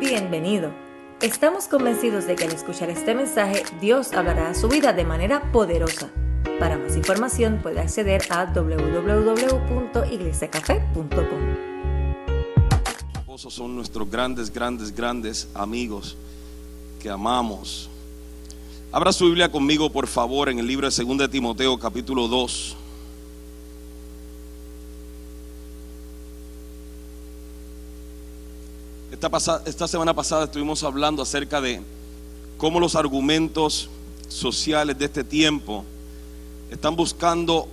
Bienvenido. Estamos convencidos de que al escuchar este mensaje Dios hablará a su vida de manera poderosa. Para más información puede acceder a www.iglesiacafe.com. esposos son nuestros grandes, grandes, grandes amigos que amamos. Abra su Biblia conmigo, por favor, en el libro de 2 de Timoteo, capítulo 2. Esta, pasa- esta semana pasada estuvimos hablando acerca de cómo los argumentos sociales de este tiempo están buscando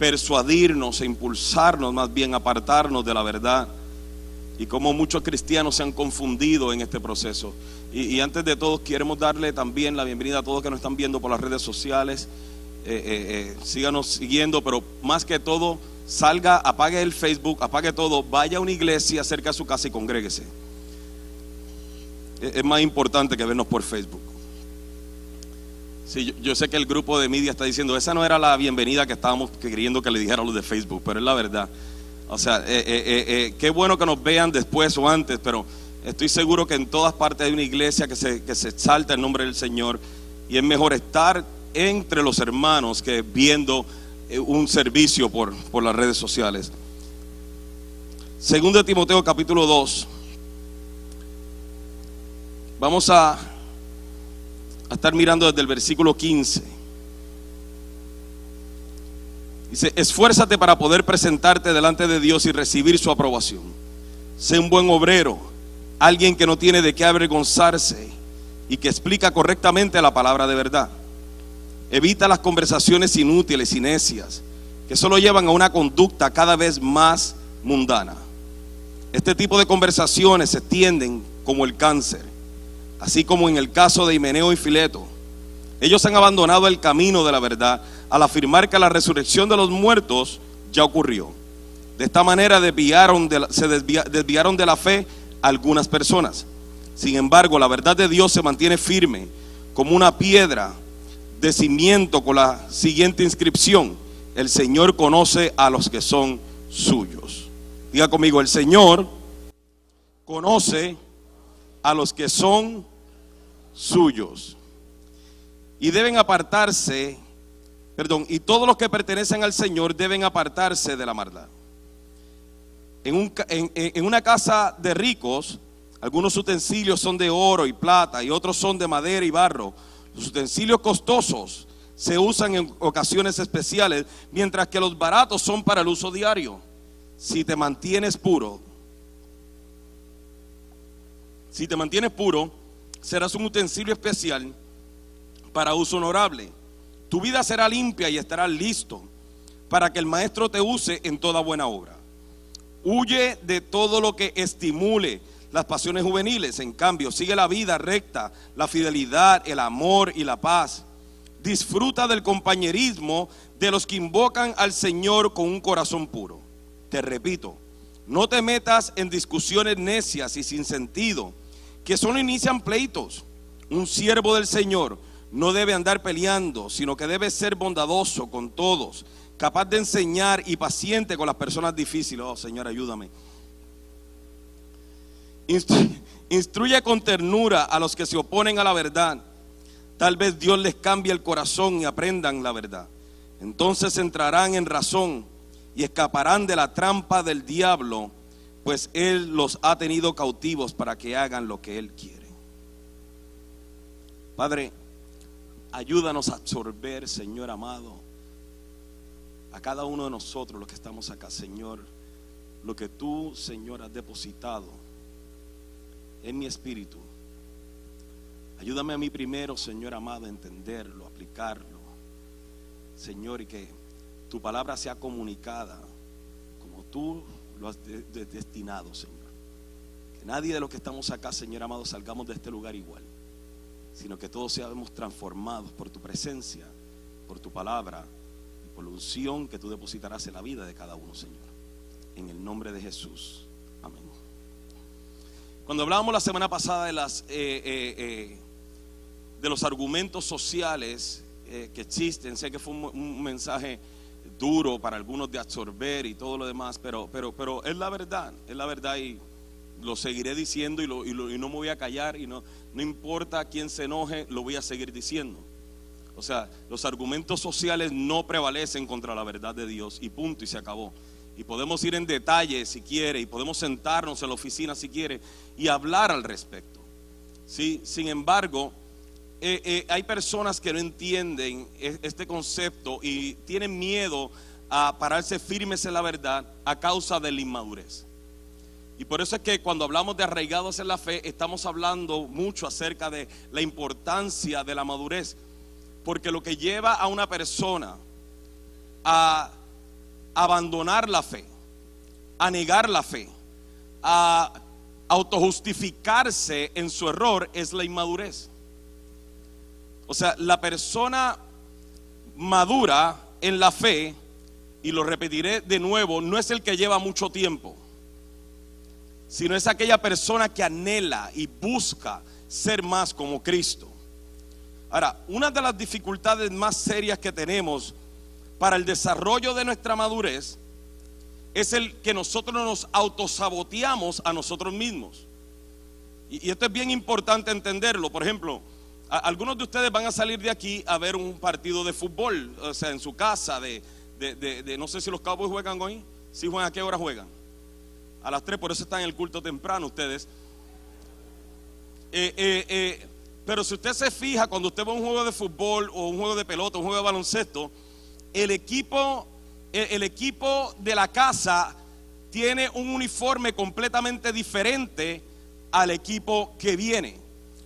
persuadirnos e impulsarnos más bien apartarnos de la verdad y cómo muchos cristianos se han confundido en este proceso. Y, y antes de todo, queremos darle también la bienvenida a todos que nos están viendo por las redes sociales. Eh, eh, eh, síganos siguiendo, pero más que todo, salga, apague el Facebook, apague todo, vaya a una iglesia cerca de su casa y congréguese. Es, más importante que vernos por Facebook. Sí, yo, sé que el grupo de media está diciendo, esa no era la bienvenida que estábamos queriendo que le dijeran los de Facebook, pero es la verdad. O sea, eh, eh, eh, qué bueno que nos vean después o antes, pero estoy seguro que en todas partes hay una iglesia que se, que se exalta el nombre del Señor y es mejor estar entre los hermanos que viendo un servicio por, por las redes sociales. Segundo de Timoteo capítulo 2. Vamos a, a estar mirando desde el versículo 15. Dice, esfuérzate para poder presentarte delante de Dios y recibir su aprobación. Sé un buen obrero, alguien que no tiene de qué avergonzarse y que explica correctamente la palabra de verdad. Evita las conversaciones inútiles y necias que solo llevan a una conducta cada vez más mundana. Este tipo de conversaciones se extienden como el cáncer, así como en el caso de Himeneo y Fileto. Ellos han abandonado el camino de la verdad al afirmar que la resurrección de los muertos ya ocurrió. De esta manera desviaron de la- se desvia- desviaron de la fe algunas personas. Sin embargo, la verdad de Dios se mantiene firme como una piedra de cimiento con la siguiente inscripción. El Señor conoce a los que son suyos. Diga conmigo, el Señor conoce a los que son suyos. Y deben apartarse, perdón, y todos los que pertenecen al Señor deben apartarse de la maldad. En, un en- en una casa de ricos, algunos utensilios son de oro y plata y otros son de madera y barro. Los utensilios costosos se usan en ocasiones especiales, mientras que los baratos son para el uso diario. Si te mantienes puro, si te mantienes puro, serás un utensilio especial para uso honorable. Tu vida será limpia y estarás listo para que el maestro te use en toda buena obra. Huye de todo lo que estimule las pasiones juveniles. En cambio, sigue la vida recta, la fidelidad, el amor y la paz. Disfruta del compañerismo de los que invocan al Señor con un corazón puro. Te repito, no te metas en discusiones necias y sin sentido, que solo inician pleitos. Un siervo del Señor no debe andar peleando, sino que debe ser bondadoso con todos, capaz de enseñar y paciente con las personas difíciles. Oh, Señor, ayúdame. Instru- Instruye con ternura a los que se oponen a la verdad. Tal vez Dios les cambie el corazón y aprendan la verdad. Entonces entrarán en razón y escaparán de la trampa del diablo, pues Él los ha tenido cautivos para que hagan lo que Él quiere. Padre, ayúdanos a absorber, Señor amado, a cada uno de nosotros los que estamos acá, Señor, lo que tú, Señor, has depositado en mi espíritu. Ayúdame a mí primero, Señor amado, a entenderlo, aplicarlo. Señor, y que tu palabra sea comunicada como tú lo has de- de- destinado, Señor. Que nadie de los que estamos acá, Señor amado, salgamos de este lugar igual, sino que todos seamos transformados por tu presencia, por tu palabra y por la unción que tú depositarás en la vida de cada uno, Señor. En el nombre de Jesús. Cuando hablábamos la semana pasada de las eh, eh, eh, de los argumentos sociales que existen, sé que fue un, mensaje duro para algunos de absorber y todo lo demás, pero, pero, pero es la verdad, es la verdad y lo seguiré diciendo y lo- y no me voy a callar y no, no importa quién se enoje, lo voy a seguir diciendo. O sea, los argumentos sociales no prevalecen contra la verdad de Dios y punto y se acabó. Y podemos ir en detalle si quiere y podemos sentarnos en la oficina si quiere y hablar al respecto. ¿sí? Sin embargo, eh, eh, hay personas que no entienden e- este concepto y tienen miedo a pararse firmes en la verdad a causa de la inmadurez. Y por eso es que cuando hablamos de arraigados en la fe, estamos hablando mucho acerca de la importancia de la madurez. Porque lo que lleva a una persona a abandonar la fe, a negar la fe, a autojustificarse en su error es la inmadurez. O sea, la persona madura en la fe, y lo repetiré de nuevo, no es el que lleva mucho tiempo, sino es aquella persona que anhela y busca ser más como Cristo. Ahora, una de las dificultades más serias que tenemos para el desarrollo de nuestra madurez es el que nosotros nos autosaboteamos a nosotros mismos. Y, esto es bien importante entenderlo. Por ejemplo, algunos de ustedes van a salir de aquí a ver un partido de fútbol, o sea, en su casa, de, de- de- no sé si los Cowboys juegan hoy, si juegan, ¿a qué hora juegan? A las 3, por eso están en el culto temprano ustedes. Eh, eh, eh, pero si usted se fija, cuando usted a un juego de fútbol o un juego de pelota, un juego de baloncesto, el equipo, el, equipo de la casa tiene un uniforme completamente diferente al equipo que viene.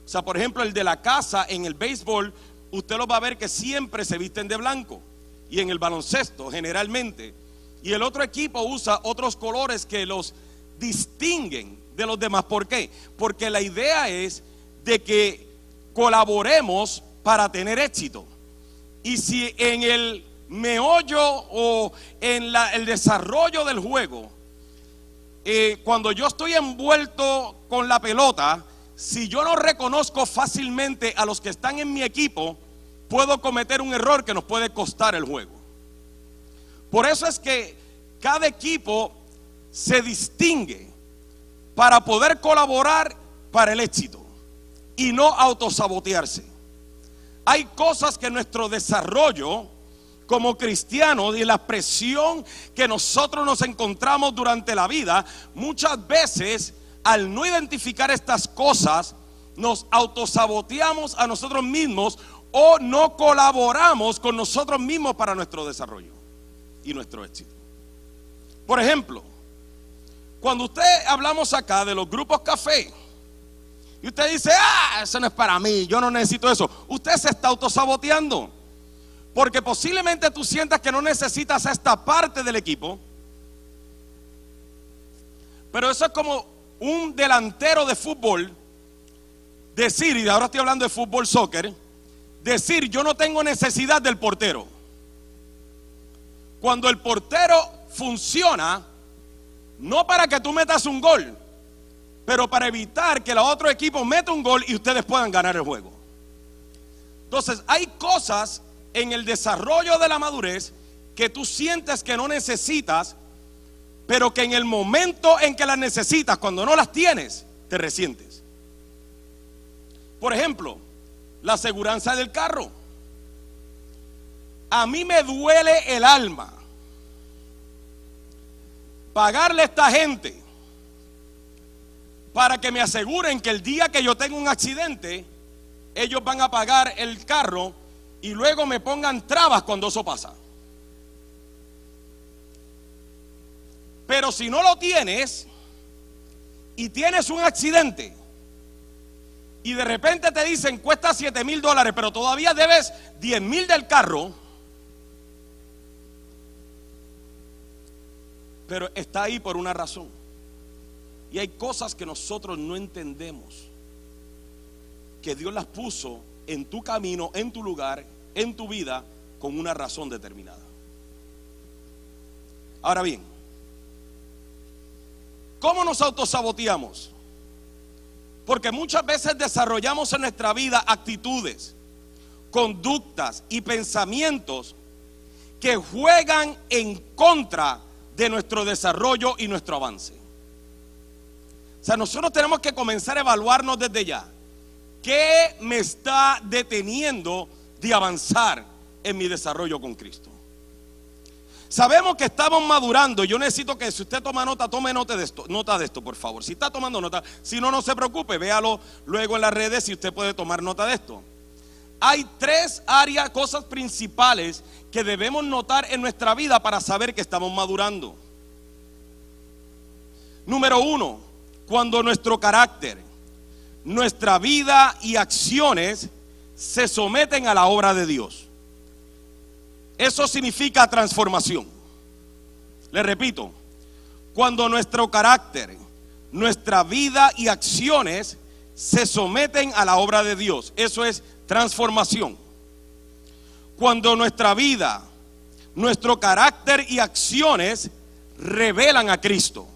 O sea, por ejemplo, el de la casa en el béisbol, usted lo va a ver que siempre se visten de blanco. Y en el baloncesto, generalmente. Y el otro equipo usa otros colores que los distinguen de los demás. ¿Por qué? Porque la idea es de que colaboremos para tener éxito. Y si en el meollo o en la- el desarrollo del juego, eh, cuando yo estoy envuelto con la pelota, si yo no reconozco fácilmente a los que están en mi equipo, puedo cometer un error que nos puede costar el juego. Por eso es que cada equipo se distingue para poder colaborar para el éxito y no autosabotearse. Hay cosas que nuestro desarrollo como cristianos y la presión que nosotros nos encontramos durante la vida, muchas veces al no identificar estas cosas, nos autosaboteamos a nosotros mismos o no colaboramos con nosotros mismos para nuestro desarrollo y nuestro éxito. Por ejemplo, cuando usted hablamos acá de los grupos café, y usted dice, ah, eso no es para mí, yo no necesito eso. Usted se está autosaboteando. Porque posiblemente tú sientas que no necesitas esta parte del equipo. Pero eso es como un delantero de fútbol decir, y ahora estoy hablando de fútbol soccer, decir yo no tengo necesidad del portero. Cuando el portero funciona, no para que tú metas un gol, pero para evitar que el otro equipo meta un gol y ustedes puedan ganar el juego. Entonces, hay cosas en el desarrollo de la madurez que tú sientes que no necesitas, pero que en el momento en que las necesitas, cuando no las tienes, te resientes. Por ejemplo, la aseguranza del carro. A mí me duele el alma pagarle a esta gente para que me aseguren que el día que yo tenga un accidente, ellos van a pagar el carro y luego me pongan trabas cuando eso pasa. Pero si no lo tienes y tienes un accidente y de repente te dicen cuesta 7 mil dólares, pero todavía debes 10 mil del carro, pero está ahí por una razón. Y hay cosas que nosotros no entendemos, que Dios las puso en tu camino, en tu lugar, en tu vida, con una razón determinada. Ahora bien, ¿cómo nos autosaboteamos? Porque muchas veces desarrollamos en nuestra vida actitudes, conductas y pensamientos que juegan en contra de nuestro desarrollo y nuestro avance. O sea, nosotros tenemos que comenzar a evaluarnos desde ya. ¿Qué me está deteniendo de avanzar en mi desarrollo con Cristo? Sabemos que estamos madurando. Yo necesito que si usted toma nota, tome nota de esto. Nota de esto, por favor. Si está tomando nota, si no, no se preocupe, véalo luego en las redes si usted puede tomar nota de esto. Hay tres áreas, cosas principales que debemos notar en nuestra vida para saber que estamos madurando. Número uno, cuando nuestro carácter, nuestra vida y acciones se someten a la obra de Dios. Eso significa transformación. Le repito, cuando nuestro carácter, nuestra vida y acciones se someten a la obra de Dios. Eso es transformación. Cuando nuestra vida, nuestro carácter y acciones revelan a Cristo.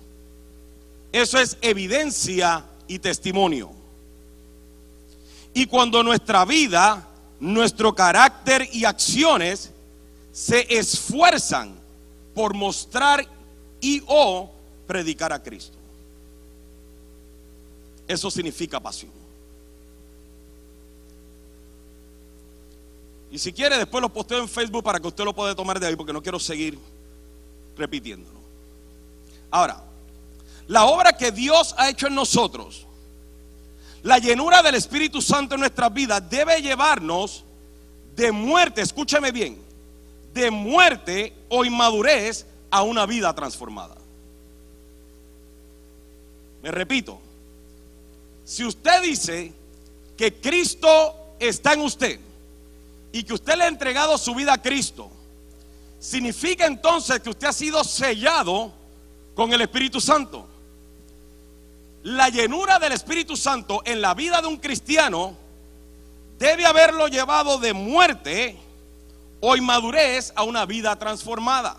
Eso es evidencia y testimonio. Y cuando nuestra vida, nuestro carácter y acciones se esfuerzan por mostrar y o predicar a Cristo. Eso significa pasión. Y si quiere, después lo posteo en Facebook para que usted lo pueda tomar de ahí, porque no quiero seguir repitiéndolo. Ahora, la obra que Dios ha hecho en nosotros, la llenura del Espíritu Santo en nuestras vidas debe llevarnos de muerte, escúcheme bien, de muerte o inmadurez a una vida transformada. Me repito, si usted dice que Cristo está en usted y que usted le ha entregado su vida a Cristo, significa entonces que usted ha sido sellado con el Espíritu Santo la llenura del Espíritu Santo en la vida de un cristiano debe haberlo llevado de muerte o inmadurez a una vida transformada.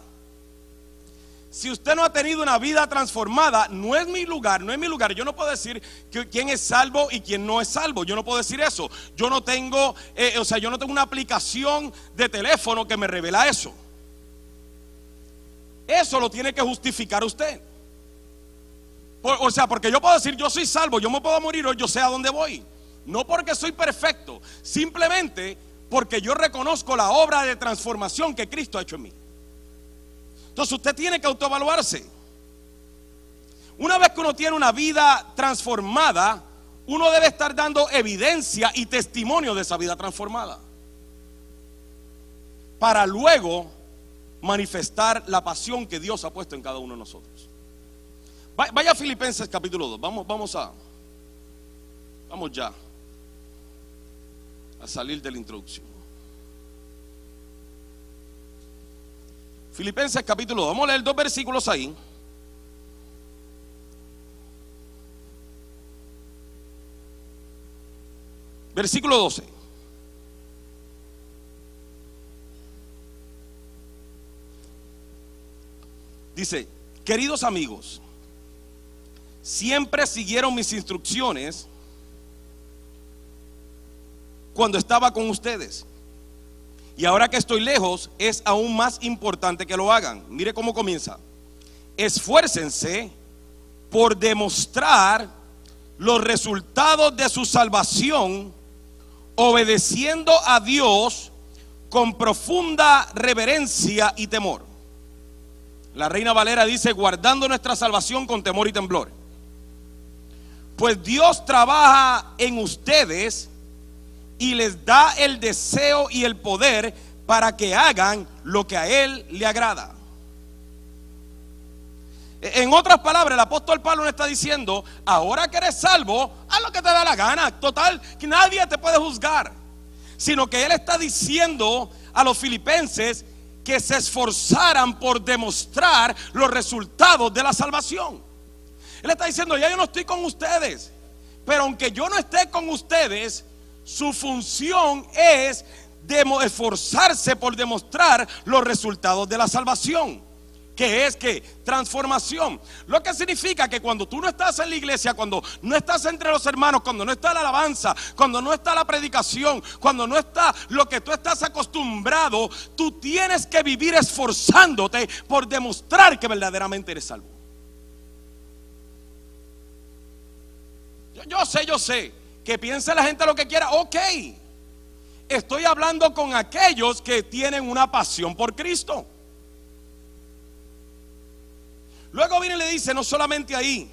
Si usted no ha tenido una vida transformada, no es mi lugar, no es mi lugar. Yo no puedo decir quién es salvo y quién no es salvo. Yo no puedo decir eso. Yo no tengo, eh, o sea, yo no tengo una aplicación de teléfono que me revela eso. Eso lo tiene que justificar usted o sea, porque yo puedo decir, yo soy salvo, yo me puedo morir o yo sé a dónde voy. No porque soy perfecto, simplemente porque yo reconozco la obra de transformación que Cristo ha hecho en mí. Entonces usted tiene que autoevaluarse. Una vez que uno tiene una vida transformada, uno debe estar dando evidencia y testimonio de esa vida transformada. Para luego manifestar la pasión que Dios ha puesto en cada uno de nosotros. Vaya a Filipenses capítulo 2. Vamos, vamos a. Vamos ya. A salir de la introducción. Filipenses capítulo 2. Vamos a leer dos versículos ahí. Versículo 12. Dice, queridos amigos, siempre siguieron mis instrucciones cuando estaba con ustedes. Y ahora que estoy lejos, es aún más importante que lo hagan. Mire cómo comienza. Esfuércense por demostrar los resultados de su salvación, obedeciendo a Dios con profunda reverencia y temor. La reina Valera dice, guardando nuestra salvación con temor y temblor. Pues Dios trabaja en ustedes y les da el deseo y el poder para que hagan lo que a Él le agrada. En otras palabras, el apóstol Pablo no está diciendo, ahora que eres salvo, haz lo que te da la gana. Total, que nadie te puede juzgar. Sino que él está diciendo a los filipenses que se esforzaran por demostrar los resultados de la salvación. Él está diciendo, ya yo no estoy con ustedes. Pero aunque yo no esté con ustedes, su función es esforzarse por demostrar los resultados de la salvación. Que es que transformación. Lo que significa que cuando tú no estás en la iglesia, cuando no estás entre los hermanos, cuando no está la alabanza, cuando no está la predicación, cuando no está lo que tú estás acostumbrado, tú tienes que vivir esforzándote por demostrar que verdaderamente eres salvo. Yo, sé, yo sé. Que piense la gente lo que quiera. Ok. Estoy hablando con aquellos que tienen una pasión por Cristo. Luego viene y le dice, no solamente ahí,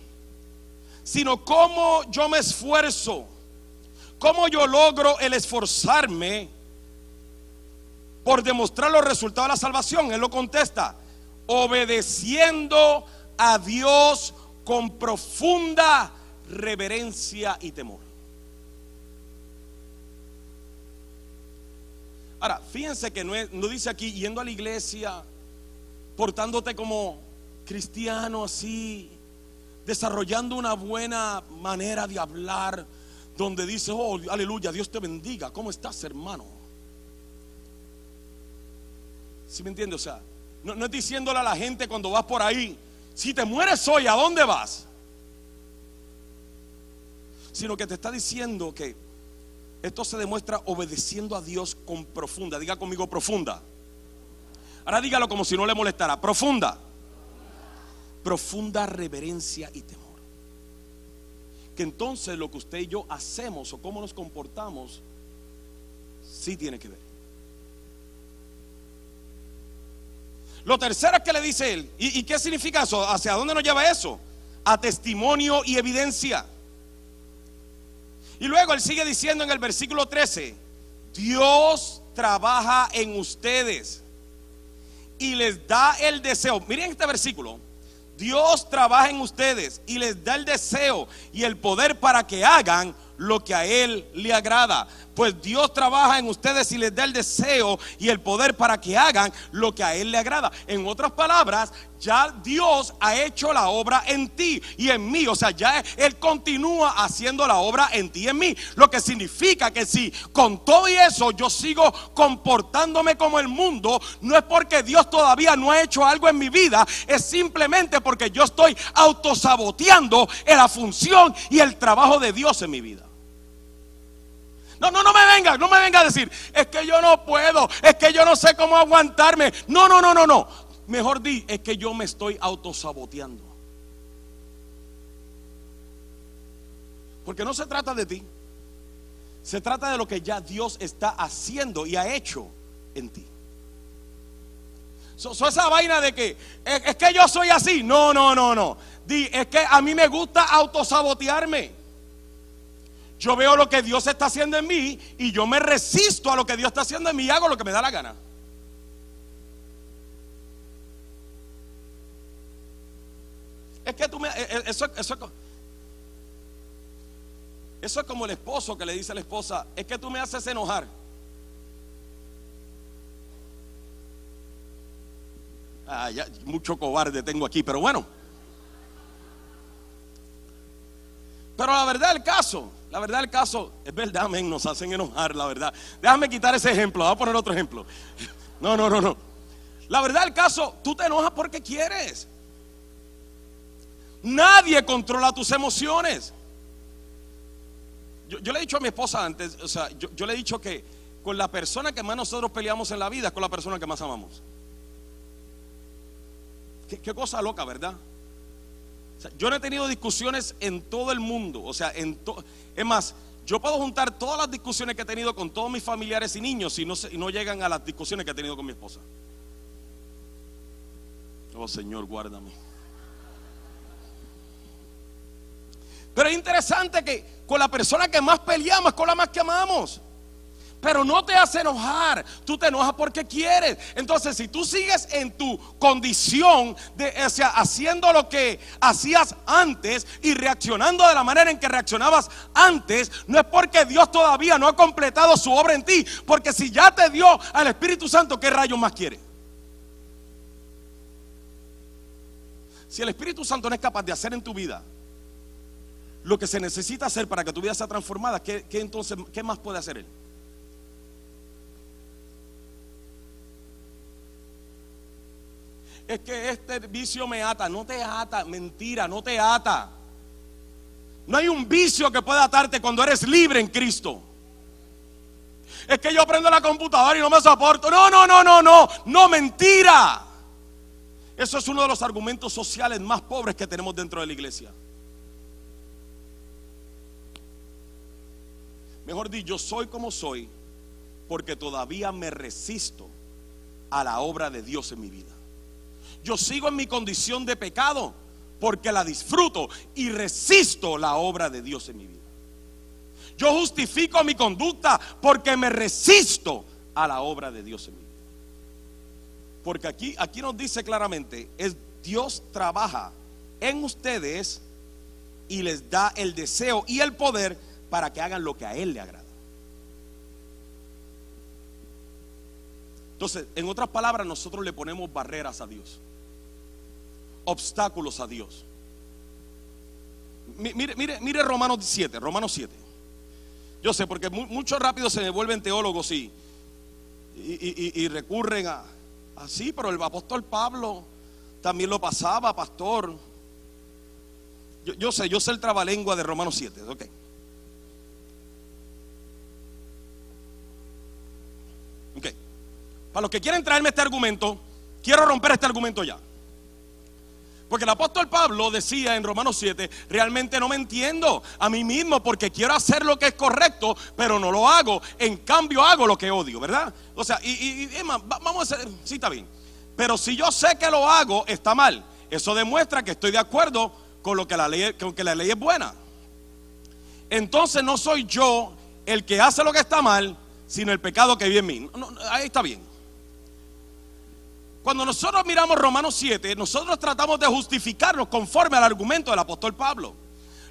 sino cómo yo me esfuerzo, cómo yo logro el esforzarme por demostrar los resultados de la salvación. Él lo contesta, obedeciendo a Dios con profunda reverencia y temor. Ahora, fíjense que no, dice aquí yendo a la iglesia, portándote como cristiano así, desarrollando una buena manera de hablar, donde dice, oh, aleluya, Dios te bendiga, ¿cómo estás, hermano? ¿Sí me entiende? O sea, no, no es diciéndole a la gente cuando vas por ahí, si te mueres hoy, ¿a dónde vas? Sino que te está diciendo que esto se demuestra obedeciendo a Dios con profunda, diga conmigo profunda. Ahora dígalo como si no le molestara, profunda profunda reverencia y temor. Que entonces lo que usted y yo hacemos o cómo nos comportamos, sí tiene que ver. Lo tercero que le dice él, ¿y, ¿y, qué significa eso? ¿Hacia dónde nos lleva eso? A testimonio y evidencia. Y luego él sigue diciendo en el versículo 13, Dios trabaja en ustedes y les da el deseo. Miren este versículo. Dios trabaja en ustedes y les da el deseo y el poder para que hagan lo que a Él le agrada pues Dios trabaja en ustedes y les da el deseo y el poder para que hagan lo que a Él le agrada. En otras palabras, ya Dios ha hecho la obra en ti y en mí. O sea, ya Él continúa haciendo la obra en ti y en mí. Lo que significa que si con todo y eso yo sigo comportándome como el mundo, no es porque Dios todavía no ha hecho algo en mi vida, es simplemente porque yo estoy autosaboteando en la función y el trabajo de Dios en mi vida. No, no, no me venga, no me venga a decir, es que yo no puedo, es que yo no sé cómo aguantarme. No, no, no, no, no. Mejor di, es que yo me estoy autosaboteando. Porque no se trata de ti. Se trata de lo que ya Dios está haciendo y ha hecho en ti. So, esa vaina de que es, es que yo soy así. No, no, no, no. Di, es que a mí me gusta autosabotearme. Yo veo lo que Dios está haciendo en mí y yo me resisto a lo que Dios está haciendo en mí y hago lo que me da la gana. Es que tú me... Eh, eh, eso, eso, eso es como el esposo que le dice a la esposa, es que tú me haces enojar. Ah, ya, mucho cobarde tengo aquí, pero bueno. Pero la verdad del caso, la verdad del caso, es verdad, amén, nos hacen enojar, la verdad. Déjame quitar ese ejemplo, voy a poner otro ejemplo. No, no, no, no. La verdad del caso, tú te enojas porque quieres. Nadie controla tus emociones. Yo, le he dicho a mi esposa antes, o sea, yo, le he dicho que con la persona que más nosotros peleamos en la vida es con la persona que más amamos. qué cosa loca, ¿verdad? Yo no he tenido discusiones en todo el mundo. O sea, es más, yo puedo juntar todas las discusiones que he tenido con todos mis familiares y niños y no, y no llegan a las discusiones que he tenido con mi esposa. Oh Señor, guárdame. Pero es interesante que con la persona que más peleamos con la más que amamos pero no te hace enojar. Tú te enojas porque quieres. Entonces, si tú sigues en tu condición de haciendo lo que hacías antes y reaccionando de la manera en que reaccionabas antes, no es porque Dios todavía no ha completado su obra en ti, porque si ya te dio al Espíritu Santo, ¿qué rayos más quiere? Si el Espíritu Santo no es capaz de hacer en tu vida lo que se necesita hacer para que tu vida sea transformada, ¿qué, qué entonces, qué más puede hacer Él? Es que este vicio me ata. No te ata, mentira, no te ata. No hay un vicio que pueda atarte cuando eres libre en Cristo. Es que yo prendo la computadora y no me soporto. No, no, no, no, no, no, mentira. Eso es uno de los argumentos sociales más pobres que tenemos dentro de la iglesia. Mejor dicho, yo soy como soy porque todavía me resisto a la obra de Dios en mi vida. Yo sigo en mi condición de pecado porque la disfruto y resisto la obra de Dios en mi vida. Yo justifico mi conducta porque me resisto a la obra de Dios en mi vida. Porque aquí, aquí nos dice claramente, es Dios trabaja en ustedes y les da el deseo y el poder para que hagan lo que a Él le agrada. Entonces, en otras palabras, nosotros le ponemos barreras a Dios, obstáculos a Dios. Mire, mire, mire Romanos 7, Romanos 7. Yo sé, porque mucho rápido se me vuelven teólogos y, y, recurren a así, pero el apóstol Pablo también lo pasaba, pastor. Yo, yo sé, yo sé el trabalengua de Romanos 7, ok. Ok. Para los que quieren traerme este argumento, quiero romper este argumento ya. Porque el apóstol Pablo decía en Romanos 7, realmente no me entiendo a mí mismo porque quiero hacer lo que es correcto, pero no lo hago. En cambio hago lo que odio, ¿verdad? O sea, y, vamos a hacer, sí está bien. Pero si yo sé que lo hago, está mal. Eso demuestra que estoy de acuerdo con lo que la ley, con que la ley es buena. Entonces no soy yo el que hace lo que está mal, sino el pecado que vive en mí. ahí está bien. Cuando nosotros miramos Romanos 7, nosotros tratamos de justificarnos conforme al argumento del apóstol Pablo.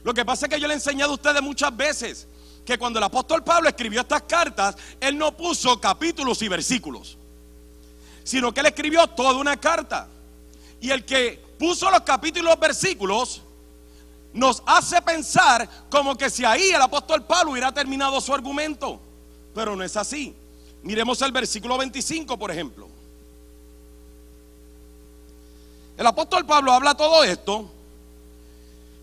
Lo que pasa es que yo le he enseñado a ustedes muchas veces que cuando el apóstol Pablo escribió estas cartas, él no puso capítulos y versículos, sino que él escribió toda una carta. Y el que puso los capítulos y los versículos nos hace pensar como que si ahí el apóstol Pablo hubiera terminado su argumento. Pero no es así. Miremos el versículo 25, por ejemplo. El apóstol Pablo habla todo esto,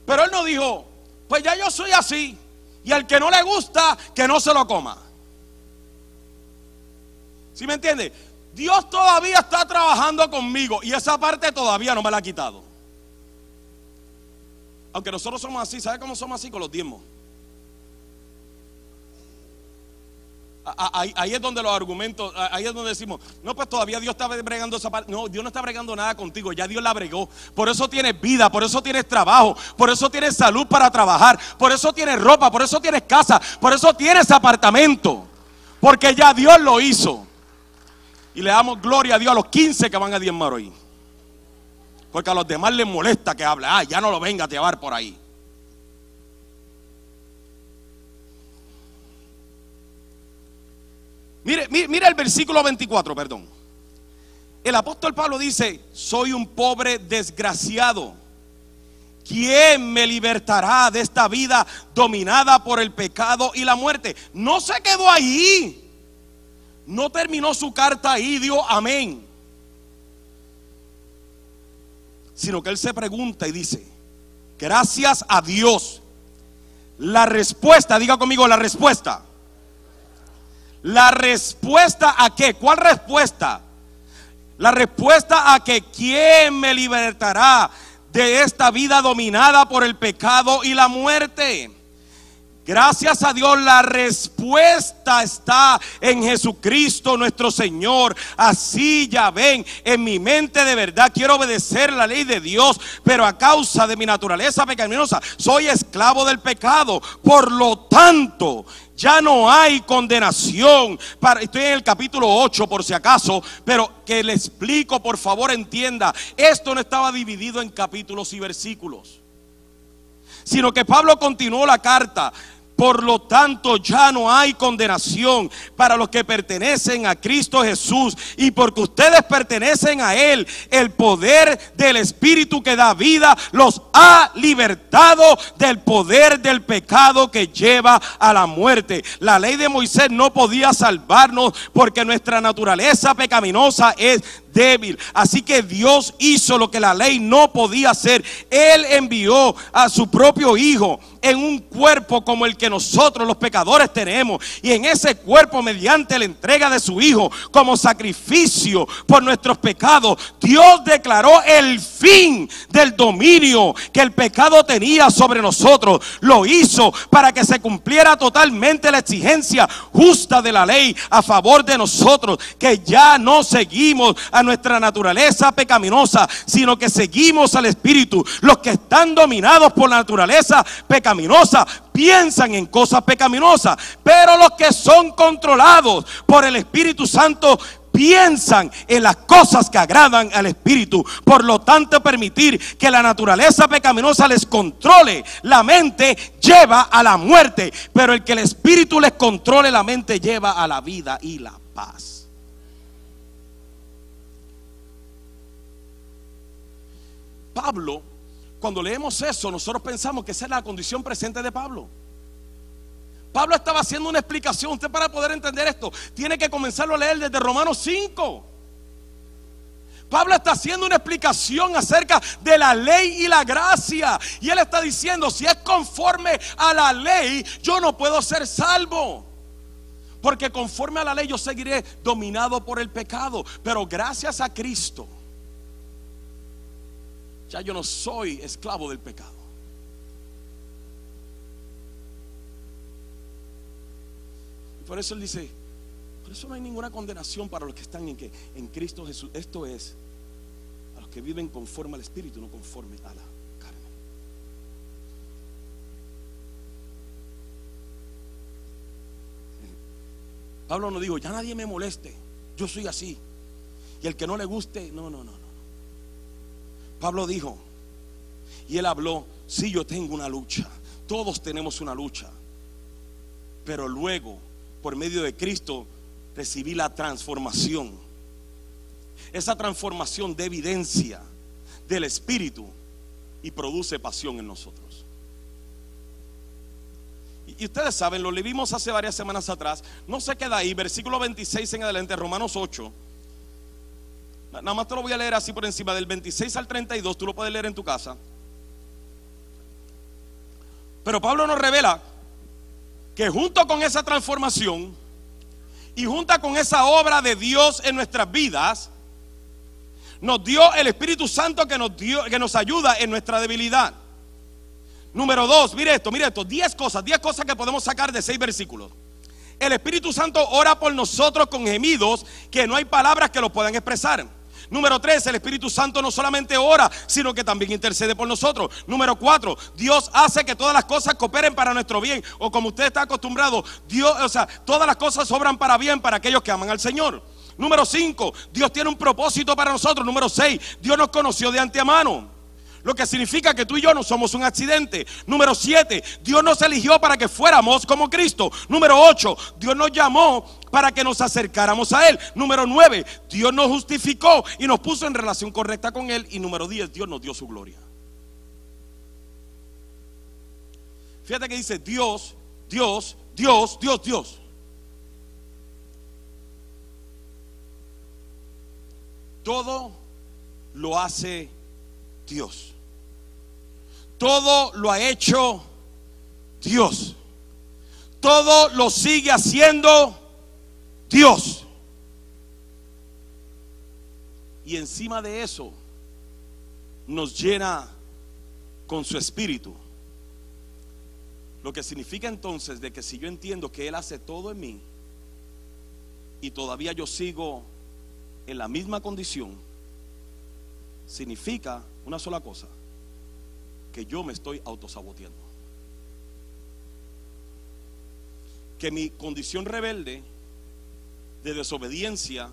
pero él no dijo, pues ya yo soy así, y al que no le gusta, que no se lo coma. ¿Sí me entiende? Dios todavía está trabajando conmigo y esa parte todavía no me la ha quitado. Aunque nosotros somos así, ¿sabe cómo somos así con los diezmos? Ahí, es donde los argumentos, ahí es donde decimos, no, pues todavía Dios está bregando esa parte. No, Dios no está bregando nada contigo, ya Dios la bregó. Por eso tienes vida, por eso tienes trabajo, por eso tienes salud para trabajar, por eso tienes ropa, por eso tienes casa, por eso tienes apartamento. Porque ya Dios lo hizo. Y le damos gloria a Dios a los 15 que van a diezmar hoy. Porque a los demás les molesta que hable. Ah, ya no lo venga a llevar por ahí. Mire, mire, el versículo 24, perdón. El apóstol Pablo dice, soy un pobre desgraciado. ¿Quién me libertará de esta vida dominada por el pecado y la muerte? No se quedó ahí. No terminó su carta ahí, dio amén. Sino que él se pregunta y dice, gracias a Dios, la respuesta, diga conmigo la respuesta la respuesta a qué? ¿Cuál respuesta? La respuesta a que quién me libertará de esta vida dominada por el pecado y la muerte. Gracias a Dios la respuesta está en Jesucristo nuestro Señor. Así ya ven, en mi mente de verdad quiero obedecer la ley de Dios, pero a causa de mi naturaleza pecaminosa soy esclavo del pecado. Por lo tanto, ya no hay condenación. Para, estoy en el capítulo 8 por si acaso, pero que le explico, por favor entienda. Esto no estaba dividido en capítulos y versículos, sino que Pablo continuó la carta por lo tanto, ya no hay condenación para los que pertenecen a Cristo Jesús. Y porque ustedes pertenecen a Él, el poder del Espíritu que da vida los ha libertado del poder del pecado que lleva a la muerte. La ley de Moisés no podía salvarnos porque nuestra naturaleza pecaminosa es débil. Así que Dios hizo lo que la ley no podía hacer. Él envió a su propio Hijo en un cuerpo como el que nosotros los pecadores tenemos. Y en ese cuerpo, mediante la entrega de su Hijo como sacrificio por nuestros pecados, Dios declaró el fin del dominio que el pecado tenía sobre nosotros. Lo hizo para que se cumpliera totalmente la exigencia justa de la ley a favor de nosotros, que ya no seguimos nuestra naturaleza pecaminosa, sino que seguimos al Espíritu. Los que están dominados por la naturaleza pecaminosa piensan en cosas pecaminosas, pero los que son controlados por el Espíritu Santo piensan en las cosas que agradan al Espíritu. Por lo tanto, permitir que la naturaleza pecaminosa les controle la mente lleva a la muerte, pero el que el Espíritu les controle la mente lleva a la vida y la paz. Pablo cuando leemos eso, nosotros pensamos que esa es la condición presente de Pablo. Pablo estaba haciendo una explicación. Usted para poder entender esto, tiene que comenzarlo a leer desde Romanos 5. Pablo está haciendo una explicación acerca de la ley y la gracia. Y él está diciendo, si es conforme a la ley, yo no puedo ser salvo. Porque conforme a la ley yo seguiré dominado por el pecado. Pero gracias a Cristo ya yo no soy esclavo del pecado. Y por eso él dice, por eso no hay ninguna condenación para los que están en, que, en Cristo Jesús. Esto es a los que viven conforme al Espíritu, no conforme a la carne. Pablo no dijo, ya nadie me moleste, yo soy así. Y el que no le guste, no, no, no. Pablo dijo, y él habló, sí yo tengo una lucha, todos tenemos una lucha, pero luego, por medio de Cristo, recibí la transformación. Esa transformación de evidencia del Espíritu y produce pasión en nosotros. Y ustedes saben, lo leímos hace varias semanas atrás, no se queda ahí, versículo 26 en adelante, Romanos 8. Nada más te lo voy a leer así por encima, del 26 al 32, tú lo puedes leer en tu casa. Pero Pablo nos revela que junto con esa transformación y junto con esa obra de Dios en nuestras vidas, nos dio el Espíritu Santo que nos, dio, que nos ayuda en nuestra debilidad. Número dos, mire esto, mire esto, 10 cosas, 10 cosas que podemos sacar de seis versículos. El Espíritu Santo ora por nosotros con gemidos que no hay palabras que lo puedan expresar. Número tres, el Espíritu Santo no solamente ora, sino que también intercede por nosotros. Número cuatro, Dios hace que todas las cosas cooperen para nuestro bien. O como usted está acostumbrado, Dios, o sea, todas las cosas obran para bien para aquellos que aman al Señor. Número cinco, Dios tiene un propósito para nosotros. Número seis, Dios nos conoció de antemano. Lo que significa que tú y yo no somos un accidente. Número 7, Dios nos eligió para que fuéramos como Cristo. Número 8, Dios nos llamó para que nos acercáramos a Él. Número 9, Dios nos justificó y nos puso en relación correcta con Él. Y número 10, Dios nos dio su gloria. Fíjate que dice Dios, Dios, Dios, Dios, Dios. Todo lo hace Dios. Todo lo ha hecho Dios. Todo lo sigue haciendo Dios. Y encima de eso nos llena con su espíritu. Lo que significa entonces de que si yo entiendo que Él hace todo en mí y todavía yo sigo en la misma condición, significa una sola cosa, que yo me estoy autosaboteando. Que mi condición rebelde de desobediencia,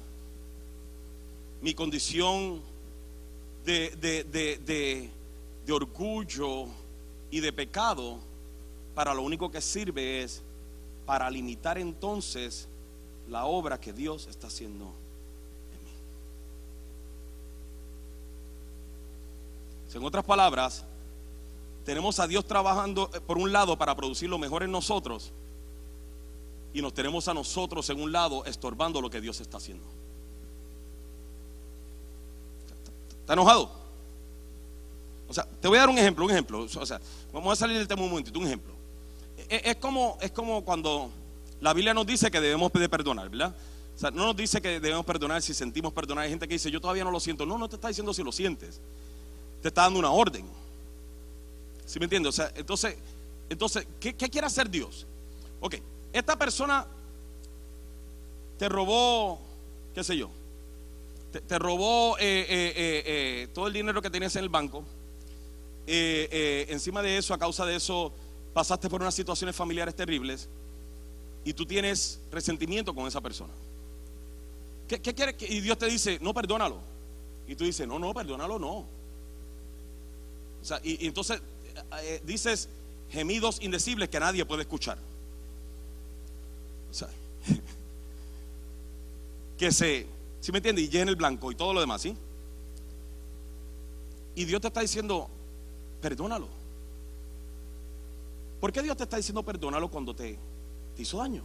mi condición de, de, orgullo y de pecado, para lo único que sirve es para limitar entonces la obra que Dios está haciendo en mí. En otras palabras, tenemos a Dios trabajando eh, por un lado para producir lo mejor en nosotros y nos tenemos a nosotros en un lado estorbando lo que Dios está haciendo. ¿Está enojado? O sea, te voy a dar un ejemplo, un ejemplo. O sea, vamos a salir del tema un momentito, un ejemplo. Es, es como, es como cuando la Biblia nos dice que debemos de perdonar, ¿verdad? O sea, no nos dice que debemos perdonar si sentimos perdonar. Hay gente que dice, yo todavía no lo siento. No, no te está diciendo si lo sientes. Te está dando una orden. ¿Sí me entiendes? O sea, entonces, entonces ¿qué, qué quiere hacer Dios? Ok, esta persona te robó, qué sé yo, te, robó eh, eh, eh, todo el dinero que tenías en el banco. Encima de eso, a causa de eso, pasaste por unas situaciones familiares terribles y tú tienes resentimiento con esa persona. ¿Qué, qué quiere? que- Y Dios te dice, no, perdónalo. Y tú dices, no, no, perdónalo, no. O sea, y, y entonces dices gemidos indecibles que nadie puede escuchar. Que se, ¿sí me entiende? Y llena el blanco y todo lo demás, ¿sí? Y Dios te está diciendo, perdónalo. ¿Por qué Dios te está diciendo perdónalo cuando te, te hizo daño?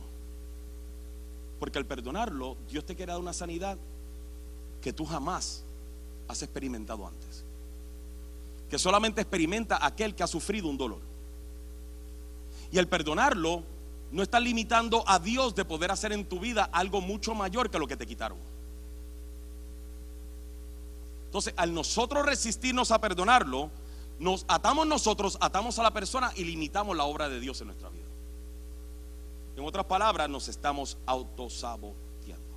Porque al perdonarlo, Dios te quiere dar una sanidad que tú jamás has experimentado antes. Que solamente experimenta aquel que ha sufrido un dolor. Y al perdonarlo, no está limitando a Dios de poder hacer en tu vida algo mucho mayor que lo que te quitaron. Entonces, al nosotros resistirnos a perdonarlo, nos atamos nosotros, atamos a la persona y limitamos la obra de Dios en nuestra vida. En otras palabras, nos estamos autosaboteando.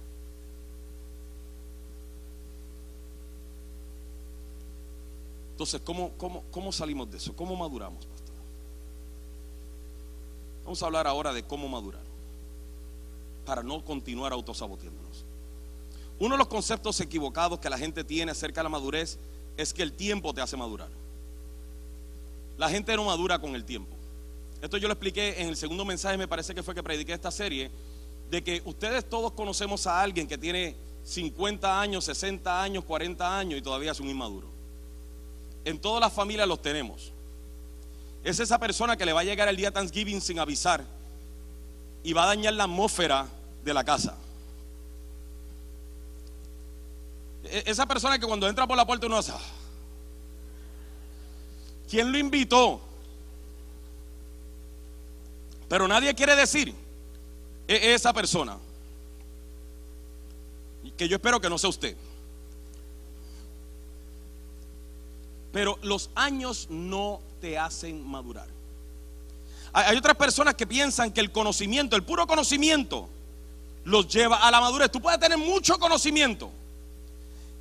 Entonces, ¿cómo, cómo, cómo salimos de eso? ¿Cómo maduramos? Vamos a hablar ahora de cómo madurar para no continuar autosaboteándonos. Uno de los conceptos equivocados que la gente tiene acerca de la madurez es que el tiempo te hace madurar. La gente no madura con el tiempo. Esto yo lo expliqué en el segundo mensaje, me parece que fue que prediqué esta serie, de que ustedes todos conocemos a alguien que tiene 50 años, 60 años, 40 años y todavía es un inmaduro. En todas las familias los tenemos. Es esa persona que le va a llegar el día Thanksgiving sin avisar y va a dañar la atmósfera de la casa. E- Esa persona que cuando entra por la puerta uno hace, "Ah". ¿quién lo invitó? Pero nadie quiere decir "E- esa persona. Que yo espero que no sea usted. Pero los años no te hacen madurar. Hay otras personas que piensan que el conocimiento, el puro conocimiento, los lleva a la madurez. Tú puedes tener mucho conocimiento,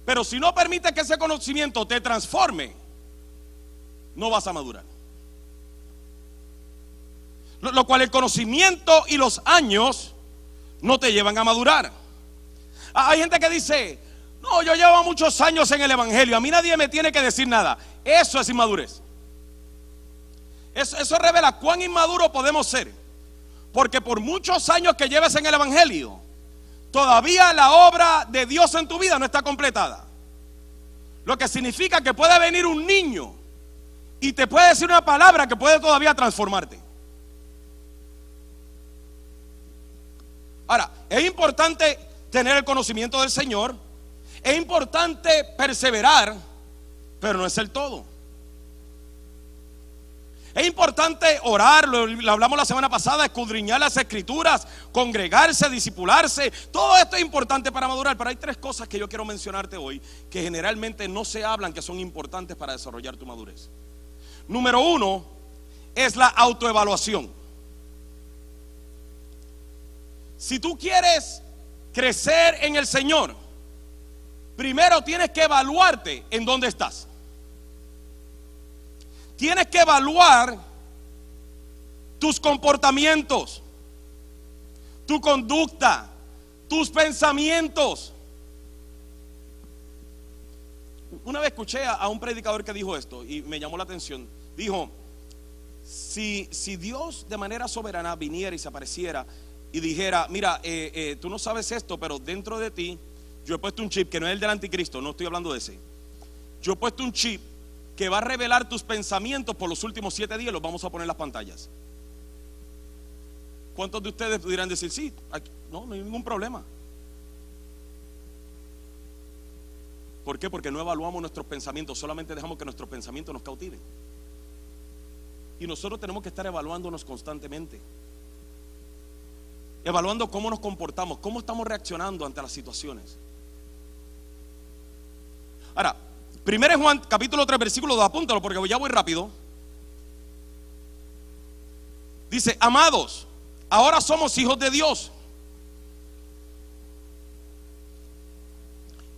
pero si no permites que ese conocimiento te transforme, no vas a madurar. Lo, lo cual el conocimiento y los años no te llevan a madurar. Ah, Hay gente que dice, no, yo llevo muchos años en el Evangelio, a mí nadie me tiene que decir nada. Eso es inmadurez. Eso, revela cuán inmaduro podemos ser. Porque por muchos años que lleves en el Evangelio, todavía la obra de Dios en tu vida no está completada. Lo que significa que puede venir un niño y te puede decir una palabra que puede todavía transformarte. Ahora, es importante tener el conocimiento del Señor, es importante perseverar, pero no es el todo. Es importante orar, lo, hablamos la semana pasada, escudriñar las escrituras, congregarse, disipularse. Todo esto es importante para madurar, pero hay tres cosas que yo quiero mencionarte hoy que generalmente no se hablan, que son importantes para desarrollar tu madurez. Número uno es la autoevaluación. Si tú quieres crecer en el Señor, primero tienes que evaluarte en dónde estás. Tienes que evaluar tus comportamientos, tu conducta, tus pensamientos. Una vez escuché a, un predicador que dijo esto y me llamó la atención. Dijo, si, si Dios de manera soberana viniera y se apareciera y dijera, mira, eh, eh, tú no sabes esto, pero dentro de ti yo he puesto un chip que no es el del anticristo, no estoy hablando de ese. Yo he puesto un chip que va a revelar tus pensamientos por los últimos siete días, los vamos a poner en las pantallas. ¿Cuántos de ustedes pudieran decir, sí, no, no hay ningún problema? ¿Por qué? Porque no evaluamos nuestros pensamientos, solamente dejamos que nuestros pensamientos nos cautiven. Y nosotros tenemos que estar evaluándonos constantemente. Evaluando cómo nos comportamos, cómo estamos reaccionando ante las situaciones. Ahora, primero Juan capítulo 3, versículo 2, apúntalo porque ya voy rápido. Dice, amados, ahora somos hijos de Dios.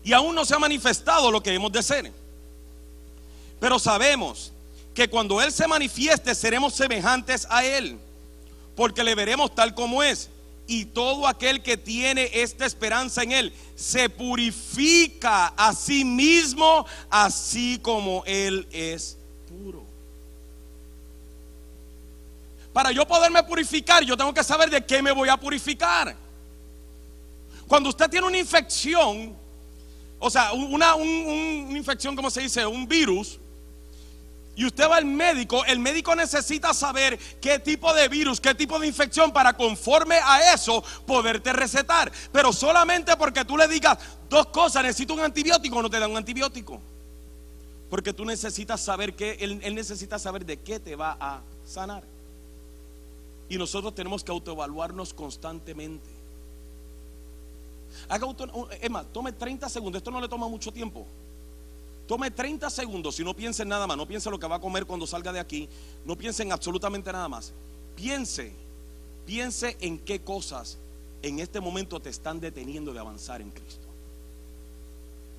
Y aún no se ha manifestado lo que hemos de ser. Pero sabemos que cuando Él se manifieste seremos semejantes a Él, porque le veremos tal como es. Y todo aquel que tiene esta esperanza en Él se purifica a sí mismo, así como Él es puro. Para yo poderme purificar, yo tengo que saber de qué me voy a purificar. Cuando usted tiene una infección, o sea, una, infección, como se dice? Un virus. Y usted va al médico, el médico necesita saber qué tipo de virus, qué tipo de infección para conforme a eso poderte recetar. Pero solamente porque tú le digas dos cosas, necesito un antibiótico, no te da un antibiótico. Porque tú necesitas saber que él, necesita saber de qué te va a sanar. Y nosotros tenemos que autoevaluarnos constantemente. Haga es más, tome 30 segundos. Esto no le toma mucho tiempo. Tome 30 segundos y no piense en nada más. No piense lo que va a comer cuando salga de aquí. No piense en absolutamente nada más. Piense, piense en qué cosas en este momento te están deteniendo de avanzar en Cristo.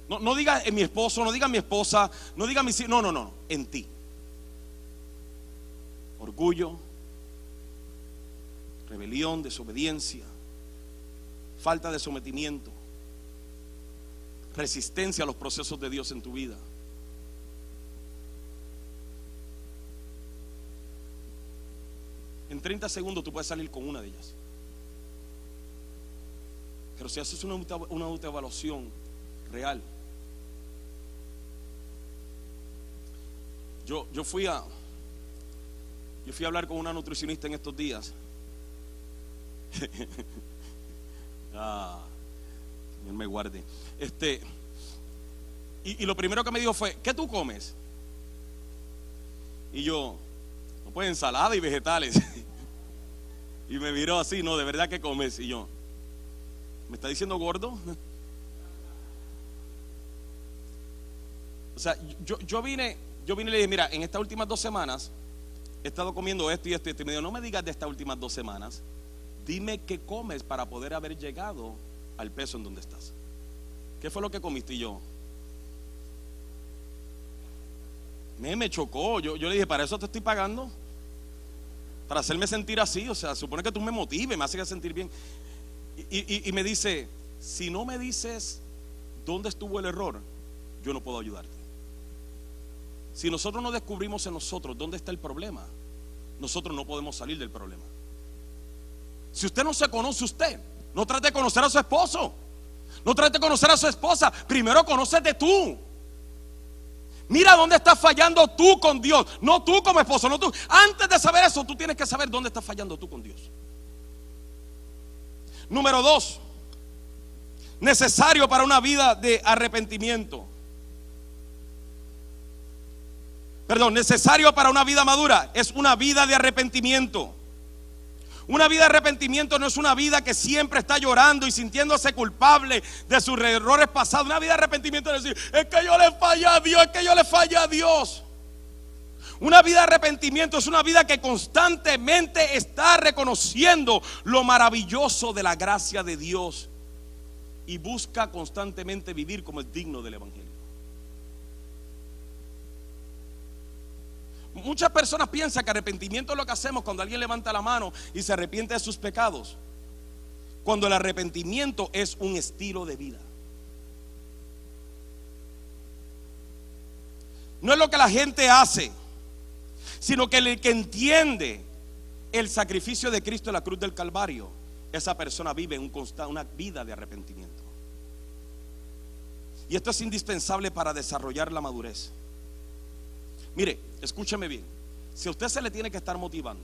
No, no diga en mi esposo, no diga en mi esposa, no diga en mi no, no, no, en ti. Orgullo, rebelión, desobediencia, falta de sometimiento, resistencia a los procesos de Dios en tu vida. En 30 segundos tú puedes salir con una de ellas. Pero si haces una, una autoevaluación real, yo, yo fui a yo fui a hablar con una nutricionista en estos días. Ah, Me guarde. Este, y, lo primero que me dijo fue, ¿qué tú comes? Y yo, no pues ensalada y vegetales. y me miró así, no, de verdad que comes. Y yo, ¿me está diciendo gordo? o sea, yo, yo vine, yo vine y le dije, mira, en estas últimas dos semanas he estado comiendo esto y esto y esto. Y me dijo, no me digas de estas últimas dos semanas dime qué comes para poder haber llegado al peso en donde estás. ¿Qué fue lo que comiste? Y yo, me, me chocó. Yo, yo le dije, para eso te estoy pagando. Para hacerme sentir así. O sea, supone que tú me motives, me haces sentir bien. Y, y me dice, si no me dices dónde estuvo el error, yo no puedo ayudarte. Si nosotros no descubrimos en nosotros dónde está el problema, nosotros no podemos salir del problema. Si usted no se conoce usted, no trate de conocer a su esposo. No trate de conocer a su esposa. Primero conócete tú. Mira dónde estás fallando tú con Dios. No tú como esposo, no tú. Antes de saber eso, tú tienes que saber dónde estás fallando tú con Dios. Número dos. Necesario para una vida de arrepentimiento. Perdón, necesario para una vida madura es una vida de arrepentimiento. Una vida de arrepentimiento no es una vida que siempre está llorando y sintiéndose culpable de sus errores pasados. Una vida de arrepentimiento es decir, es que yo le fallé a Dios, es que yo le fallé a Dios. Una vida de arrepentimiento es una vida que constantemente está reconociendo lo maravilloso de la gracia de Dios y busca constantemente vivir como es digno del Evangelio. Muchas personas piensan que arrepentimiento es lo que hacemos cuando alguien levanta la mano y se arrepiente de sus pecados. Cuando el arrepentimiento es un estilo de vida. No es lo que la gente hace, sino que el que entiende el sacrificio de Cristo en la cruz del Calvario, esa persona vive un una vida de arrepentimiento. Y esto es indispensable para desarrollar la madurez. Mire, escúcheme bien. Si a usted se le tiene que estar motivando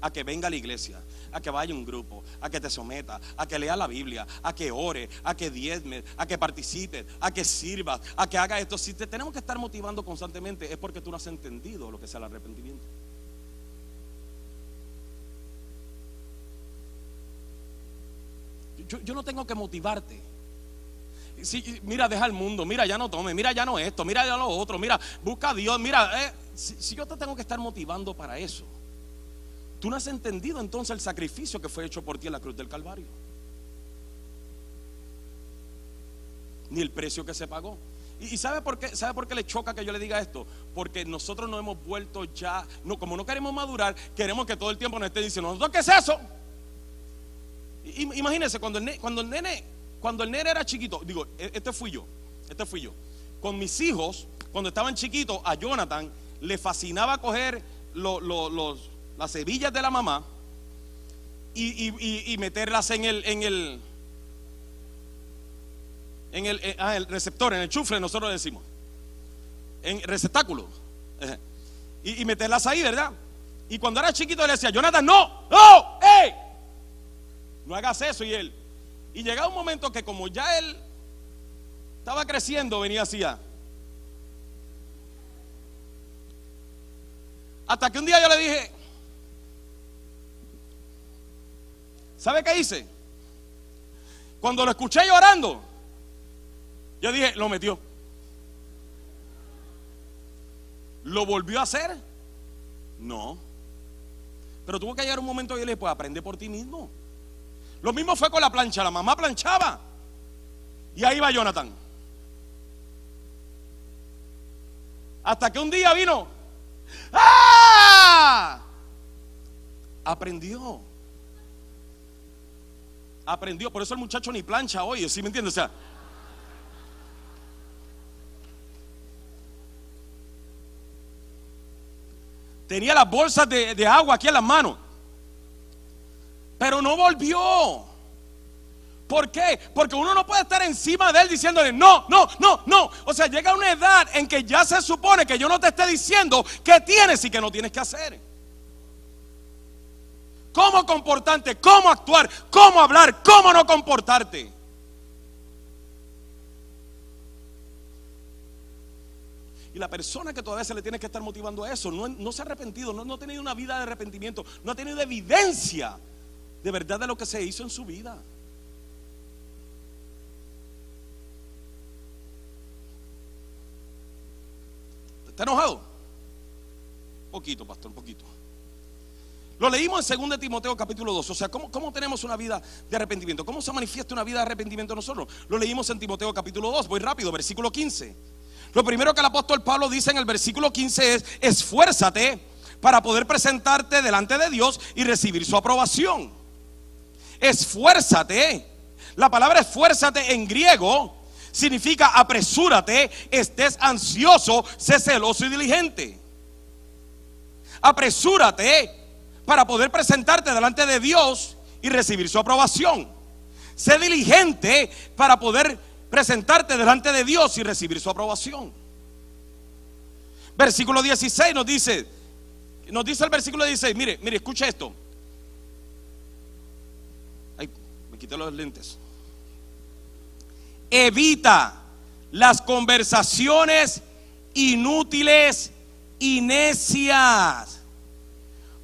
a que venga a la iglesia, a que vaya a un grupo, a que te someta, a que lea la Biblia, a que ore, a que diezme, a que participe, a que sirva, a que haga esto. Si te tenemos que estar motivando constantemente es porque tú no has entendido lo que es el arrepentimiento. Yo, no tengo que motivarte. Si, mira, deja el mundo, mira, ya no tome, mira, ya no esto, mira, ya lo otro, mira, busca a Dios, mira, eh, si yo te tengo que estar motivando para eso, Tú no has entendido entonces el sacrificio que fue hecho por ti en la cruz del Calvario. Ni el precio que se pagó. ¿Y, sabe por qué? ¿Sabe por qué le choca que yo le diga esto? Porque nosotros no hemos vuelto ya, no, como no queremos madurar, queremos que todo el tiempo nos esté diciendo, ¿qué es eso? Imagínense cuando el, cuando el nene, cuando el nene era chiquito, digo, e, este fui yo, este fui yo. Con mis hijos, cuando estaban chiquitos, a Jonathan le fascinaba coger los, las hebillas de la mamá y, meterlas en el, en el, en el, eh, ah, receptor, en el chufle, nosotros decimos, en receptáculo, y, meterlas ahí, ¿verdad? Y cuando era chiquito le decía, Jonathan, no, no, hey, no hagas eso. Y él, y llegaba un momento que como ya él estaba creciendo, venía así. Hasta que un día yo le dije, ¿Sabe qué hice? Cuando lo escuché llorando, yo dije, lo metió. ¿Lo volvió a hacer? No. Pero tuvo que llegar un momento y yo le dije, pues aprende por ti mismo. Lo mismo fue con la plancha, la mamá planchaba. Y ahí va Jonathan. Hasta que un día vino. ¡Ah! Aprendió aprendió. Por eso el muchacho ni plancha hoy, ¿sí me entiendes? Tenía las bolsas de, de agua aquí en las manos, pero no volvió. ¿Por qué? Porque uno no puede estar encima de él diciéndole, no, no, no, no. O sea, llega una edad en que ya se supone que yo no te esté diciendo qué tienes y qué no tienes que hacer cómo comportarte, cómo actuar, cómo hablar, cómo no comportarte. Y la persona que todavía se le tiene que estar motivando a eso, no, se ha arrepentido, no, no ha tenido una vida de arrepentimiento, no ha tenido evidencia de verdad de lo que se hizo en su vida. ¿Está enojado? Poquito, pastor, poquito. Lo leímos en 2 Timoteo capítulo 2. O sea, ¿cómo, ¿cómo, tenemos una vida de arrepentimiento? ¿Cómo se manifiesta una vida de arrepentimiento nosotros? Lo leímos en Timoteo capítulo 2. Voy rápido, versículo 15. Lo primero que el apóstol Pablo dice en el versículo 15 es, esfuérzate para poder presentarte delante de Dios y recibir su aprobación. Esfuérzate. La palabra esfuérzate en griego significa apresúrate, estés ansioso, sé celoso y diligente. Apresúrate para poder presentarte delante de Dios y recibir su aprobación. Sé diligente para poder presentarte delante de Dios y recibir su aprobación. Versículo 16 nos dice, nos dice el versículo 16, mire, mire, escucha esto. Ay, me quité los lentes. Evita las conversaciones inútiles y necias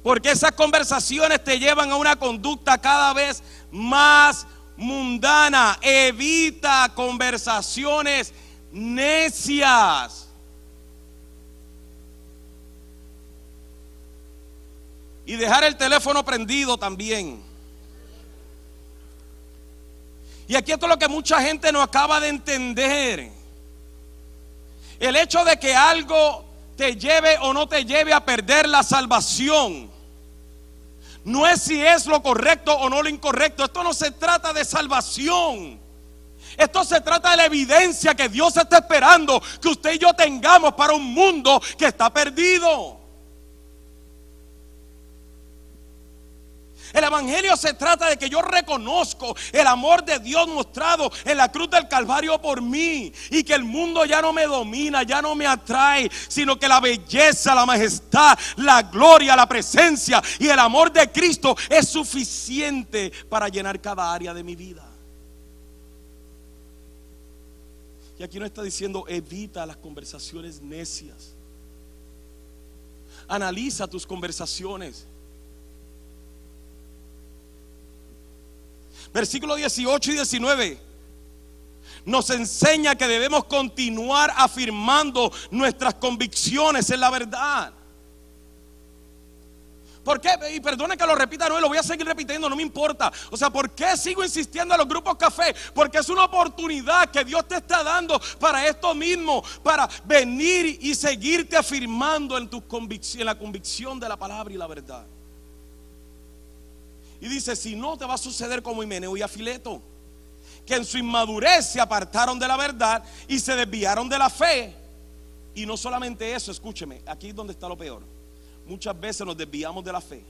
porque esas conversaciones te llevan a una conducta cada vez más mundana. Evita conversaciones necias. Y dejar el teléfono prendido también. Y aquí esto es lo que mucha gente no acaba de entender. El hecho de que algo te lleve o no te lleve a perder la salvación no es si es lo correcto o no lo incorrecto. Esto no se trata de salvación. Esto se trata de la evidencia que Dios está esperando que usted y yo tengamos para un mundo que está perdido. El Evangelio se trata de que yo reconozco el amor de Dios mostrado en la cruz del Calvario por mí y que el mundo ya no me domina, ya no me atrae, sino que la belleza, la majestad, la gloria, la presencia y el amor de Cristo es suficiente para llenar cada área de mi vida. Y aquí no está diciendo evita las conversaciones necias. Analiza tus conversaciones. Versículo 18 y 19 nos enseña que debemos continuar afirmando nuestras convicciones en la verdad. ¿Por qué? Y perdone que lo repita, no, lo voy a seguir repitiendo, no me importa. O sea, ¿por qué sigo insistiendo a los grupos café? Porque es una oportunidad que Dios te está dando para esto mismo, para venir y seguirte afirmando en, tu convicción, en la convicción de la palabra y la verdad. Y dice, si no te va a suceder como Himeneo y Afileto, que en su inmadurez se apartaron de la verdad y se desviaron de la fe. Y no solamente eso, escúcheme, aquí es donde está lo peor muchas veces nos desviamos de la fe,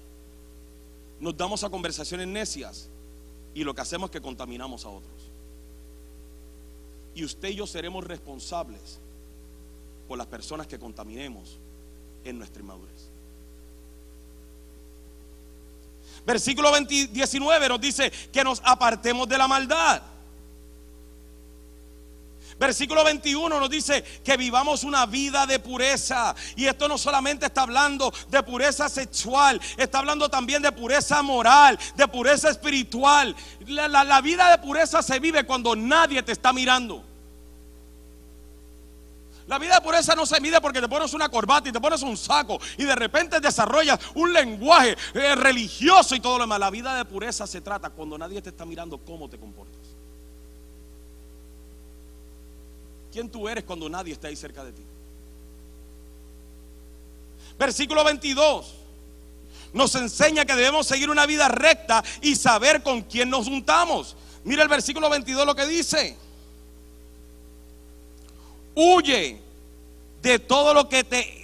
nos damos a conversaciones necias y lo que hacemos es que contaminamos a otros. Y usted y yo seremos responsables por las personas que contaminemos en nuestra inmadurez. Versículo 19 nos dice que nos apartemos de la maldad. Versículo 21 nos dice que vivamos una vida de pureza. Y esto no solamente está hablando de pureza sexual, está hablando también de pureza moral, de pureza espiritual. La, vida de pureza se vive cuando nadie te está mirando. La vida de pureza no se mide porque te pones una corbata y te pones un saco y de repente desarrollas un lenguaje eh, religioso y todo lo demás. La vida de pureza se trata cuando nadie te está mirando cómo te comportas. quién tú eres cuando nadie está ahí cerca de ti. Versículo 22 nos enseña que debemos seguir una vida recta y saber con quién nos juntamos. Mira el versículo 22 lo que dice. Huye de todo lo que te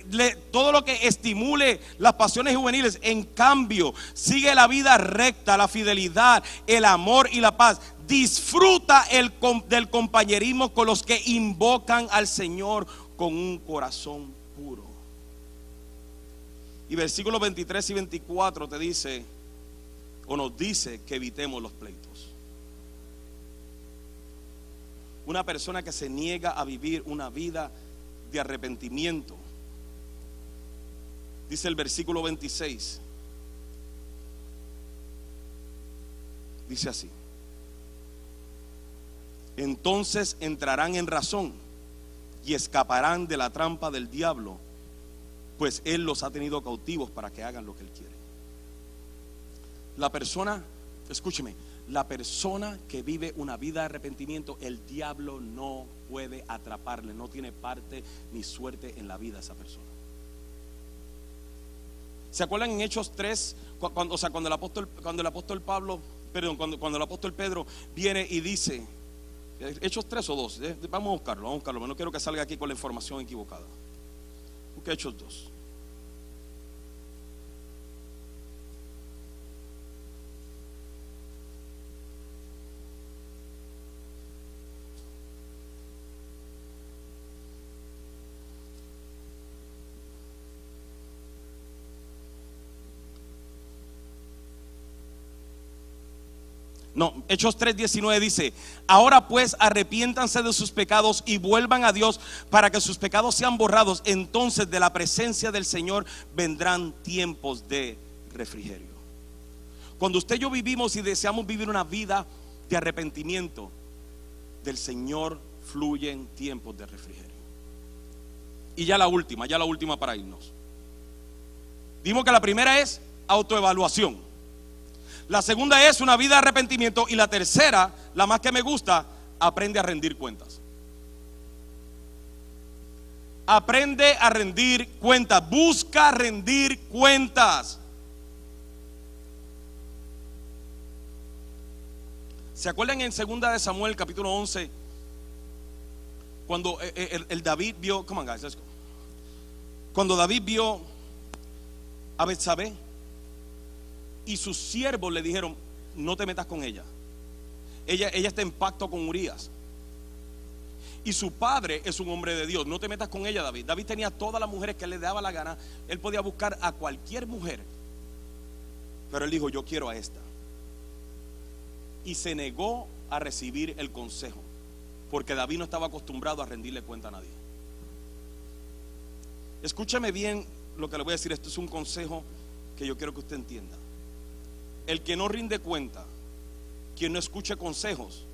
todo lo que estimule las pasiones juveniles. En cambio, sigue la vida recta, la fidelidad, el amor y la paz. Disfruta el, del compañerismo con los que invocan al Señor con un corazón puro. Y versículos 23 y 24 te dice, o nos dice que evitemos los pleitos. Una persona que se niega a vivir una vida de arrepentimiento. Dice el versículo 26. Dice así entonces entrarán en razón y escaparán de la trampa del diablo, pues Él los ha tenido cautivos para que hagan lo que Él quiere. La persona, escúcheme, la persona que vive una vida de arrepentimiento, el diablo no puede atraparle, no tiene parte ni suerte en la vida esa persona. ¿Se acuerdan en Hechos 3? Cuando, o sea, cuando el apóstol, cuando el apóstol Pablo, perdón, cuando, el apóstol Pedro viene y dice, Hechos tres o dos. Eh, vamos a buscarlo, vamos a buscarlo. No quiero que salga aquí con la información equivocada. Busca Hechos dos. No, Hechos 3:19 dice, ahora pues arrepiéntanse de sus pecados y vuelvan a Dios para que sus pecados sean borrados. Entonces de la presencia del Señor vendrán tiempos de refrigerio. Cuando usted y yo vivimos y deseamos vivir una vida de arrepentimiento, del Señor fluyen tiempos de refrigerio. Y ya la última, ya la última para irnos. Dimos que la primera es autoevaluación. La segunda es una vida de arrepentimiento. Y la tercera, la más que me gusta, aprende a rendir cuentas. Aprende a rendir cuentas. Busca rendir cuentas. ¿Se acuerdan en segunda de Samuel capítulo 11? Cuando eh, eh, el, David vio, come on guys, let's go. Cuando David vio a Betsabé y sus siervos le dijeron, no te metas con ella. Ella, está en pacto con Urias. Y su padre es un hombre de Dios. No te metas con ella, David. David tenía todas las mujeres que le daba la gana. Él podía buscar a cualquier mujer. Pero él dijo, yo quiero a esta. Y se negó a recibir el consejo. Porque David no estaba acostumbrado a rendirle cuenta a nadie. Escúchame bien lo que le voy a decir. Esto es un consejo que yo quiero que usted entienda. El que no rinde cuenta, quien no escuche consejos,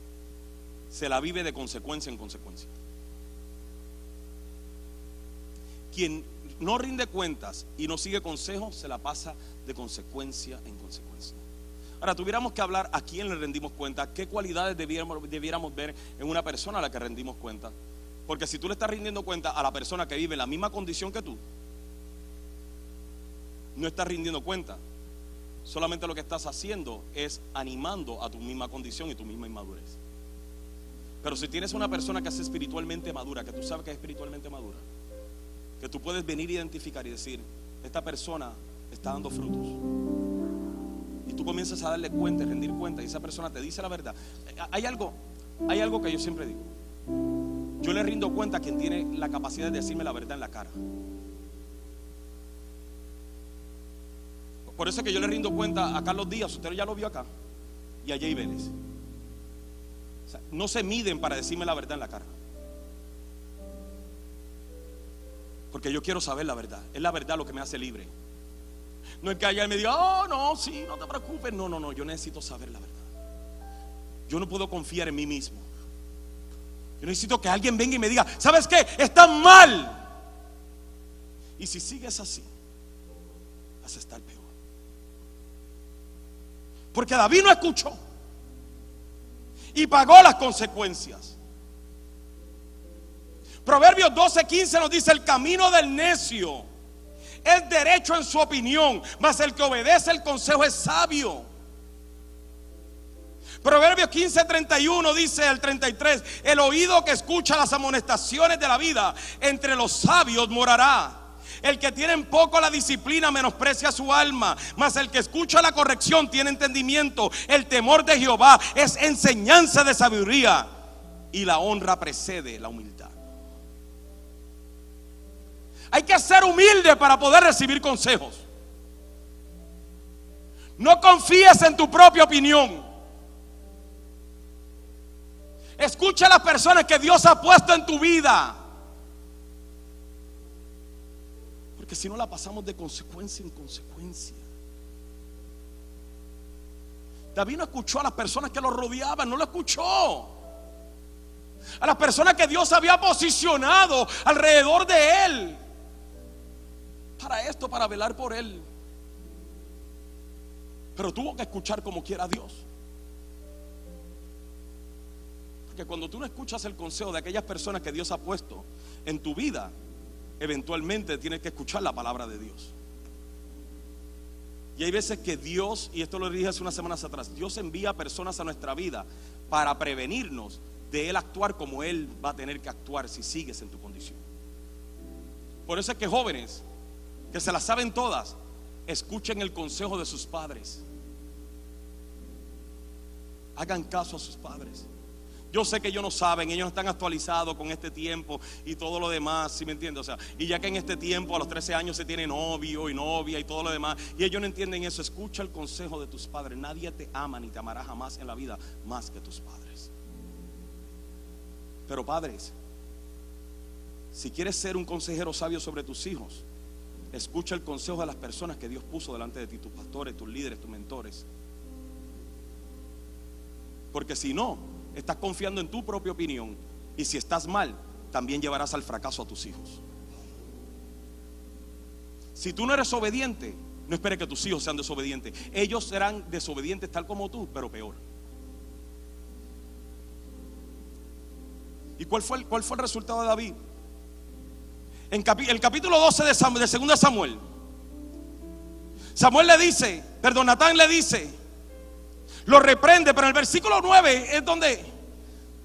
se la vive de consecuencia en consecuencia. Quien no rinde cuentas y no sigue consejos, se la pasa de consecuencia en consecuencia. Ahora, tuviéramos que hablar a quién le rendimos cuenta, qué cualidades debiéramos, debiéramos ver en una persona a la que rendimos cuenta. Porque si tú le estás rindiendo cuenta a la persona que vive en la misma condición que tú, no estás rindiendo cuenta. Solamente lo que estás haciendo es animando a tu misma condición y tu misma inmadurez. Pero si tienes una persona que es espiritualmente madura, que tú sabes que es espiritualmente madura, que tú puedes venir a identificar y decir, esta persona está dando frutos. Y tú comienzas a darle cuenta y rendir cuenta y esa persona te dice la verdad. Hay algo, hay algo que yo siempre digo. Yo le rindo cuenta a quien tiene la capacidad de decirme la verdad en la cara. Por eso es que yo le rindo cuenta a Carlos Díaz, usted ya lo vio acá, y a Jay Vélez. no se miden para decirme la verdad en la cara. Porque yo quiero saber la verdad. Es la verdad lo que me hace libre. No es que allá me diga, oh, no, sí, no te preocupes. No, no, no, yo necesito saber la verdad. Yo no puedo confiar en mí mismo. Yo necesito que alguien venga y me diga, ¿sabes qué? Está mal. Y si sigues así, vas a estar peor. Porque David no escuchó. Y pagó las consecuencias. Proverbios 12:15 nos dice, el camino del necio es derecho en su opinión, mas el que obedece el consejo es sabio. Proverbios 15:31 dice el 33, el oído que escucha las amonestaciones de la vida, entre los sabios morará. El que tiene en poco la disciplina menosprecia su alma, mas el que escucha la corrección tiene entendimiento. El temor de Jehová es enseñanza de sabiduría y la honra precede la humildad. Hay que ser humilde para poder recibir consejos. No confíes en tu propia opinión. Escucha a las personas que Dios ha puesto en tu vida. Que si no la pasamos de consecuencia en consecuencia. David no escuchó a las personas que lo rodeaban, no lo escuchó. A las personas que Dios había posicionado alrededor de él. Para esto, para velar por él. Pero tuvo que escuchar como quiera Dios. Porque cuando tú no escuchas el consejo de aquellas personas que Dios ha puesto en tu vida, eventualmente tienes que escuchar la palabra de Dios. Y hay veces que Dios, y esto lo dije hace unas semanas atrás, Dios envía personas a nuestra vida para prevenirnos de Él actuar como Él va a tener que actuar si sigues en tu condición. Por eso es que jóvenes, que se las saben todas, escuchen el consejo de sus padres. Hagan caso a sus padres. Yo sé que ellos no saben, ellos no están actualizados con este tiempo y todo lo demás, ¿sí me entiendes? O sea, y ya que en este tiempo a los 13 años se tiene novio y novia y todo lo demás, y ellos no entienden eso, escucha el consejo de tus padres. Nadie te ama ni te amará jamás en la vida más que tus padres. Pero padres, si quieres ser un consejero sabio sobre tus hijos, escucha el consejo de las personas que Dios puso delante de ti, tus pastores, tus líderes, tus mentores. Porque si no, estás confiando en tu propia opinión. Y si estás mal, también llevarás al fracaso a tus hijos. Si tú no eres obediente, no esperes que tus hijos sean desobedientes. Ellos serán desobedientes tal como tú, pero peor. ¿Y cuál fue el, cuál fue el resultado de David? En el capítulo 12 de, Samuel, de 2 Samuel, Samuel le dice, perdón, Natán le dice, lo reprende, pero en el versículo 9 es donde,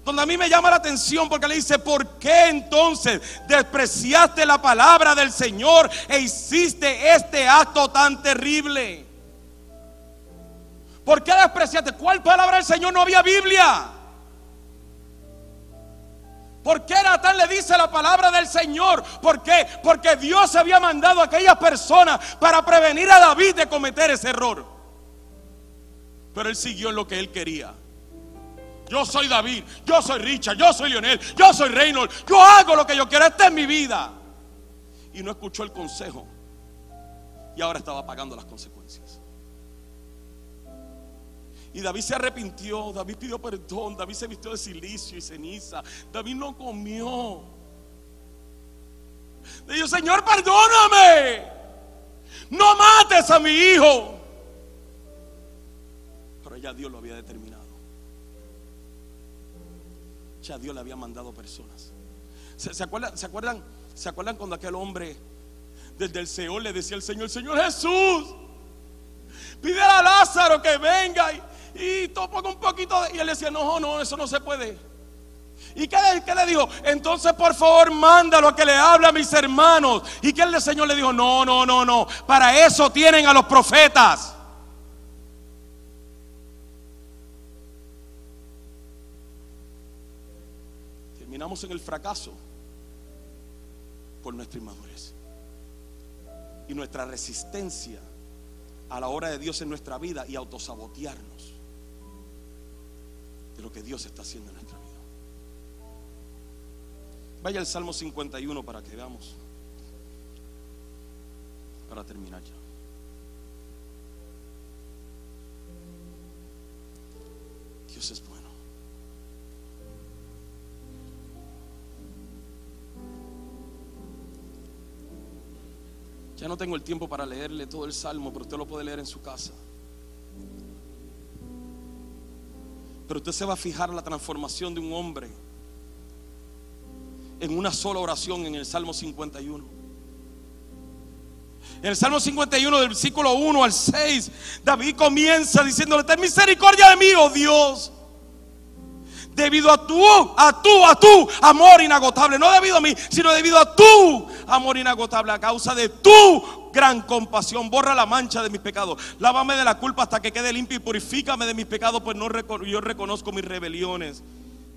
donde a mí me llama la atención porque le dice, ¿por qué entonces despreciaste la palabra del Señor e hiciste este acto tan terrible? ¿Por qué despreciaste? ¿Cuál palabra del Señor no había Biblia? ¿Por qué Natán le dice la palabra del Señor? ¿Por qué? Porque Dios había mandado a aquellas personas para prevenir a David de cometer ese error. Pero él siguió en lo que él quería. Yo soy David, yo soy Richard, yo soy Lionel, yo soy Reynolds, yo hago lo que yo quiero, esta es mi vida. Y no escuchó el consejo. Y ahora estaba pagando las consecuencias. Y David se arrepintió, David pidió perdón, David se vistió de silicio y ceniza, David no comió. Le dijo, Señor, perdóname, no mates a mi hijo. Ya Dios lo había determinado. Ya Dios le había mandado personas. ¿Se, acuerdan, ¿se, acuerdan, ¿Se acuerdan cuando aquel hombre desde el Seol le decía al Señor, Señor Jesús, pide a Lázaro que venga y, y un poquito Y él decía, no, no, eso no se puede. ¿Y qué, le dijo? Entonces por favor mándalo a que le hable a mis hermanos. ¿Y que el Señor le dijo? No, no, no, no. Para eso tienen a los profetas. Terminamos en el fracaso por nuestra inmadurez. Y nuestra resistencia a la hora de Dios en nuestra vida y autosabotearnos de lo que Dios está haciendo en nuestra vida. Vaya al Salmo 51 para que veamos. Para terminar ya. Dios es bueno. Ya no tengo el tiempo para leerle todo el salmo, pero usted lo puede leer en su casa. Pero usted se va a fijar la transformación de un hombre en una sola oración en el Salmo 51. En el Salmo 51 del versículo 1 al 6, David comienza diciéndole, ten misericordia de mí, oh Dios. Debido a tu, a tu, a tu amor inagotable. No debido a mí, sino debido a tu amor inagotable. A causa de tu gran compasión. Borra la mancha de mis pecados. Lávame de la culpa hasta que quede limpio y purifícame de mis pecados, pues no yo reconozco mis rebeliones.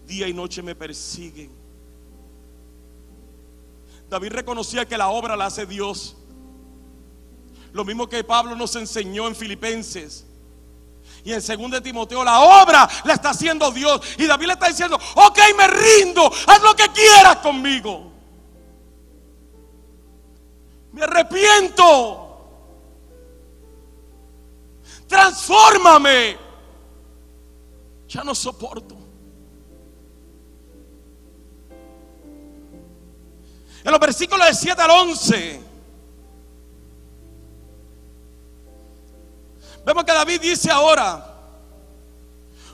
Día y noche me persiguen. David reconocía que la obra la hace Dios. Lo mismo que Pablo nos enseñó en Filipenses. Y en 2 Timoteo la obra la está haciendo Dios. Y David le está diciendo, ok, me rindo, haz lo que quieras conmigo. Me arrepiento. Transfórmame. Ya no soporto. En los versículos de 7 al 11. Vemos que David dice ahora,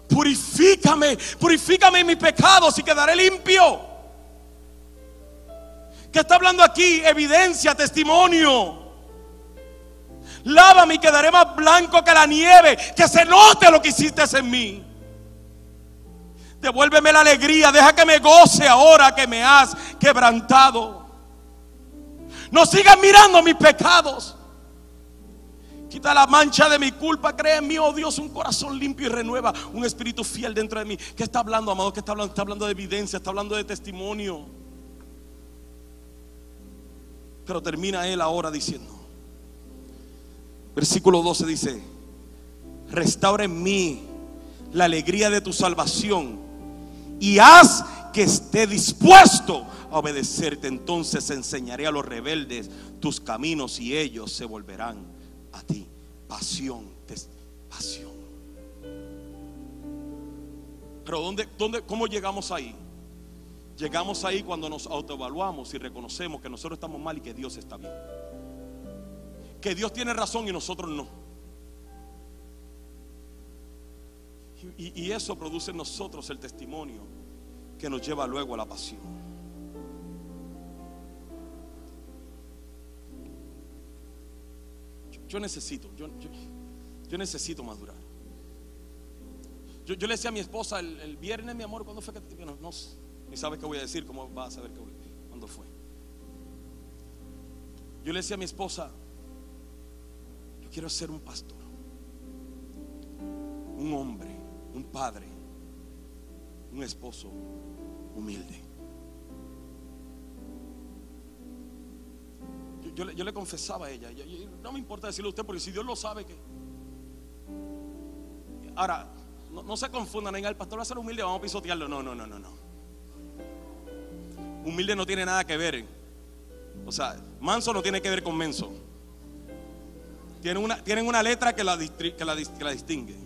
purifícame, purifícame mis pecados y quedaré limpio. ¿Qué está hablando aquí? Evidencia, testimonio. Lávame y quedaré más blanco que la nieve. Que se note lo que hiciste en mí. Devuélveme la alegría. Deja que me goce ahora que me has quebrantado. No sigas mirando mis pecados. Quita la mancha de mi culpa. Cree en mí, oh Dios, un corazón limpio y renueva. Un espíritu fiel dentro de mí. ¿Qué está hablando, amado? ¿Qué está hablando? Está hablando de evidencia. Está hablando de testimonio. Pero termina él ahora diciendo, versículo 12 dice, restaura en mí la alegría de tu salvación y haz que esté dispuesto a obedecerte. Entonces enseñaré a los rebeldes tus caminos y ellos se volverán a ti. Pasión, pasión. Pero ¿dónde, dónde, ¿cómo llegamos ahí? Llegamos ahí cuando nos autoevaluamos y reconocemos que nosotros estamos mal y que Dios está bien. Que Dios tiene razón y nosotros no. Y, eso produce en nosotros el testimonio que nos lleva luego a la pasión. Yo, necesito, yo, yo, necesito madurar. Yo, le decía a mi esposa el, viernes, mi amor, ¿cuándo fue que no, no y sabes qué voy a decir, cómo vas a saber qué, cuándo fue. Yo le decía a mi esposa, yo quiero ser un pastor. un hombre, un padre, un esposo humilde. Yo, le, confesaba a ella, no me importa decirle a usted porque si Dios lo sabe que... Ahora, no, se confundan, en el pastor va a ser humilde, vamos a pisotearlo. No, no, no, no, no. Humilde no tiene nada que ver. O sea, manso no tiene que ver con menso. Tienen una, tienen una letra que la, que, la, que la distingue.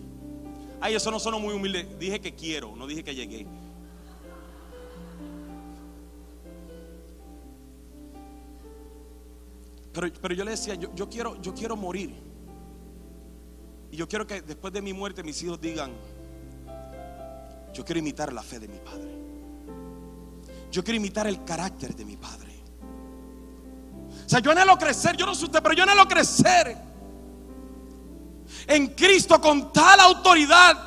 Ay, eso no sonó muy humilde. Dije que quiero, no dije que llegué. Pero, pero yo le decía, yo, yo, quiero, yo quiero morir. Y yo quiero que después de mi muerte mis hijos digan, yo quiero imitar la fe de mi padre. Yo quiero imitar el carácter de mi padre. O sea, yo anhelo crecer, yo no sé usted, pero yo anhelo crecer en Cristo con tal autoridad,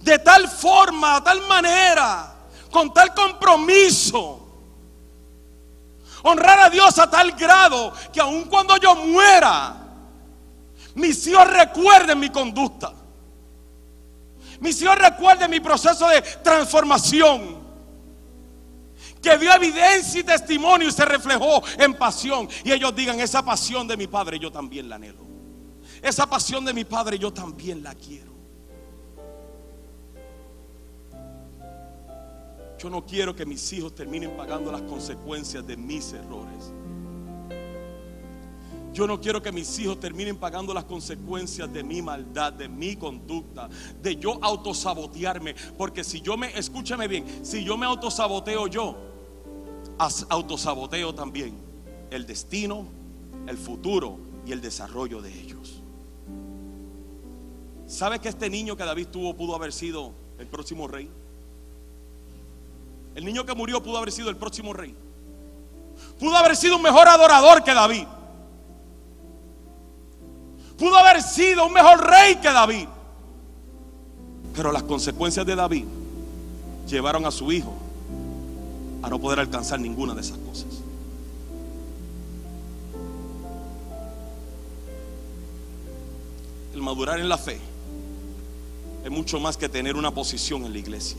de tal forma, de tal manera, con tal compromiso. Honrar a Dios a tal grado que aun cuando yo muera, mis hijos recuerden mi conducta. Mis hijos recuerden mi proceso de transformación. Que dio evidencia y testimonio y se reflejó en pasión. Y ellos digan, esa pasión de mi padre yo también la anhelo. Esa pasión de mi padre yo también la quiero. Yo no quiero que mis hijos terminen pagando las consecuencias de mis errores. Yo no quiero que mis hijos terminen pagando las consecuencias de mi maldad, de mi conducta, de yo autosabotearme. Porque si yo me, escúchame bien, si yo me autosaboteo yo, autosaboteo también el destino, el futuro y el desarrollo de ellos. ¿Sabe que este niño que David tuvo pudo haber sido el próximo rey? El niño que murió pudo haber sido el próximo rey. Pudo haber sido un mejor adorador que David. Pudo haber sido un mejor rey que David. Pero las consecuencias de David llevaron a su hijo a no poder alcanzar ninguna de esas cosas. El madurar en la fe es mucho más que tener una posición en la iglesia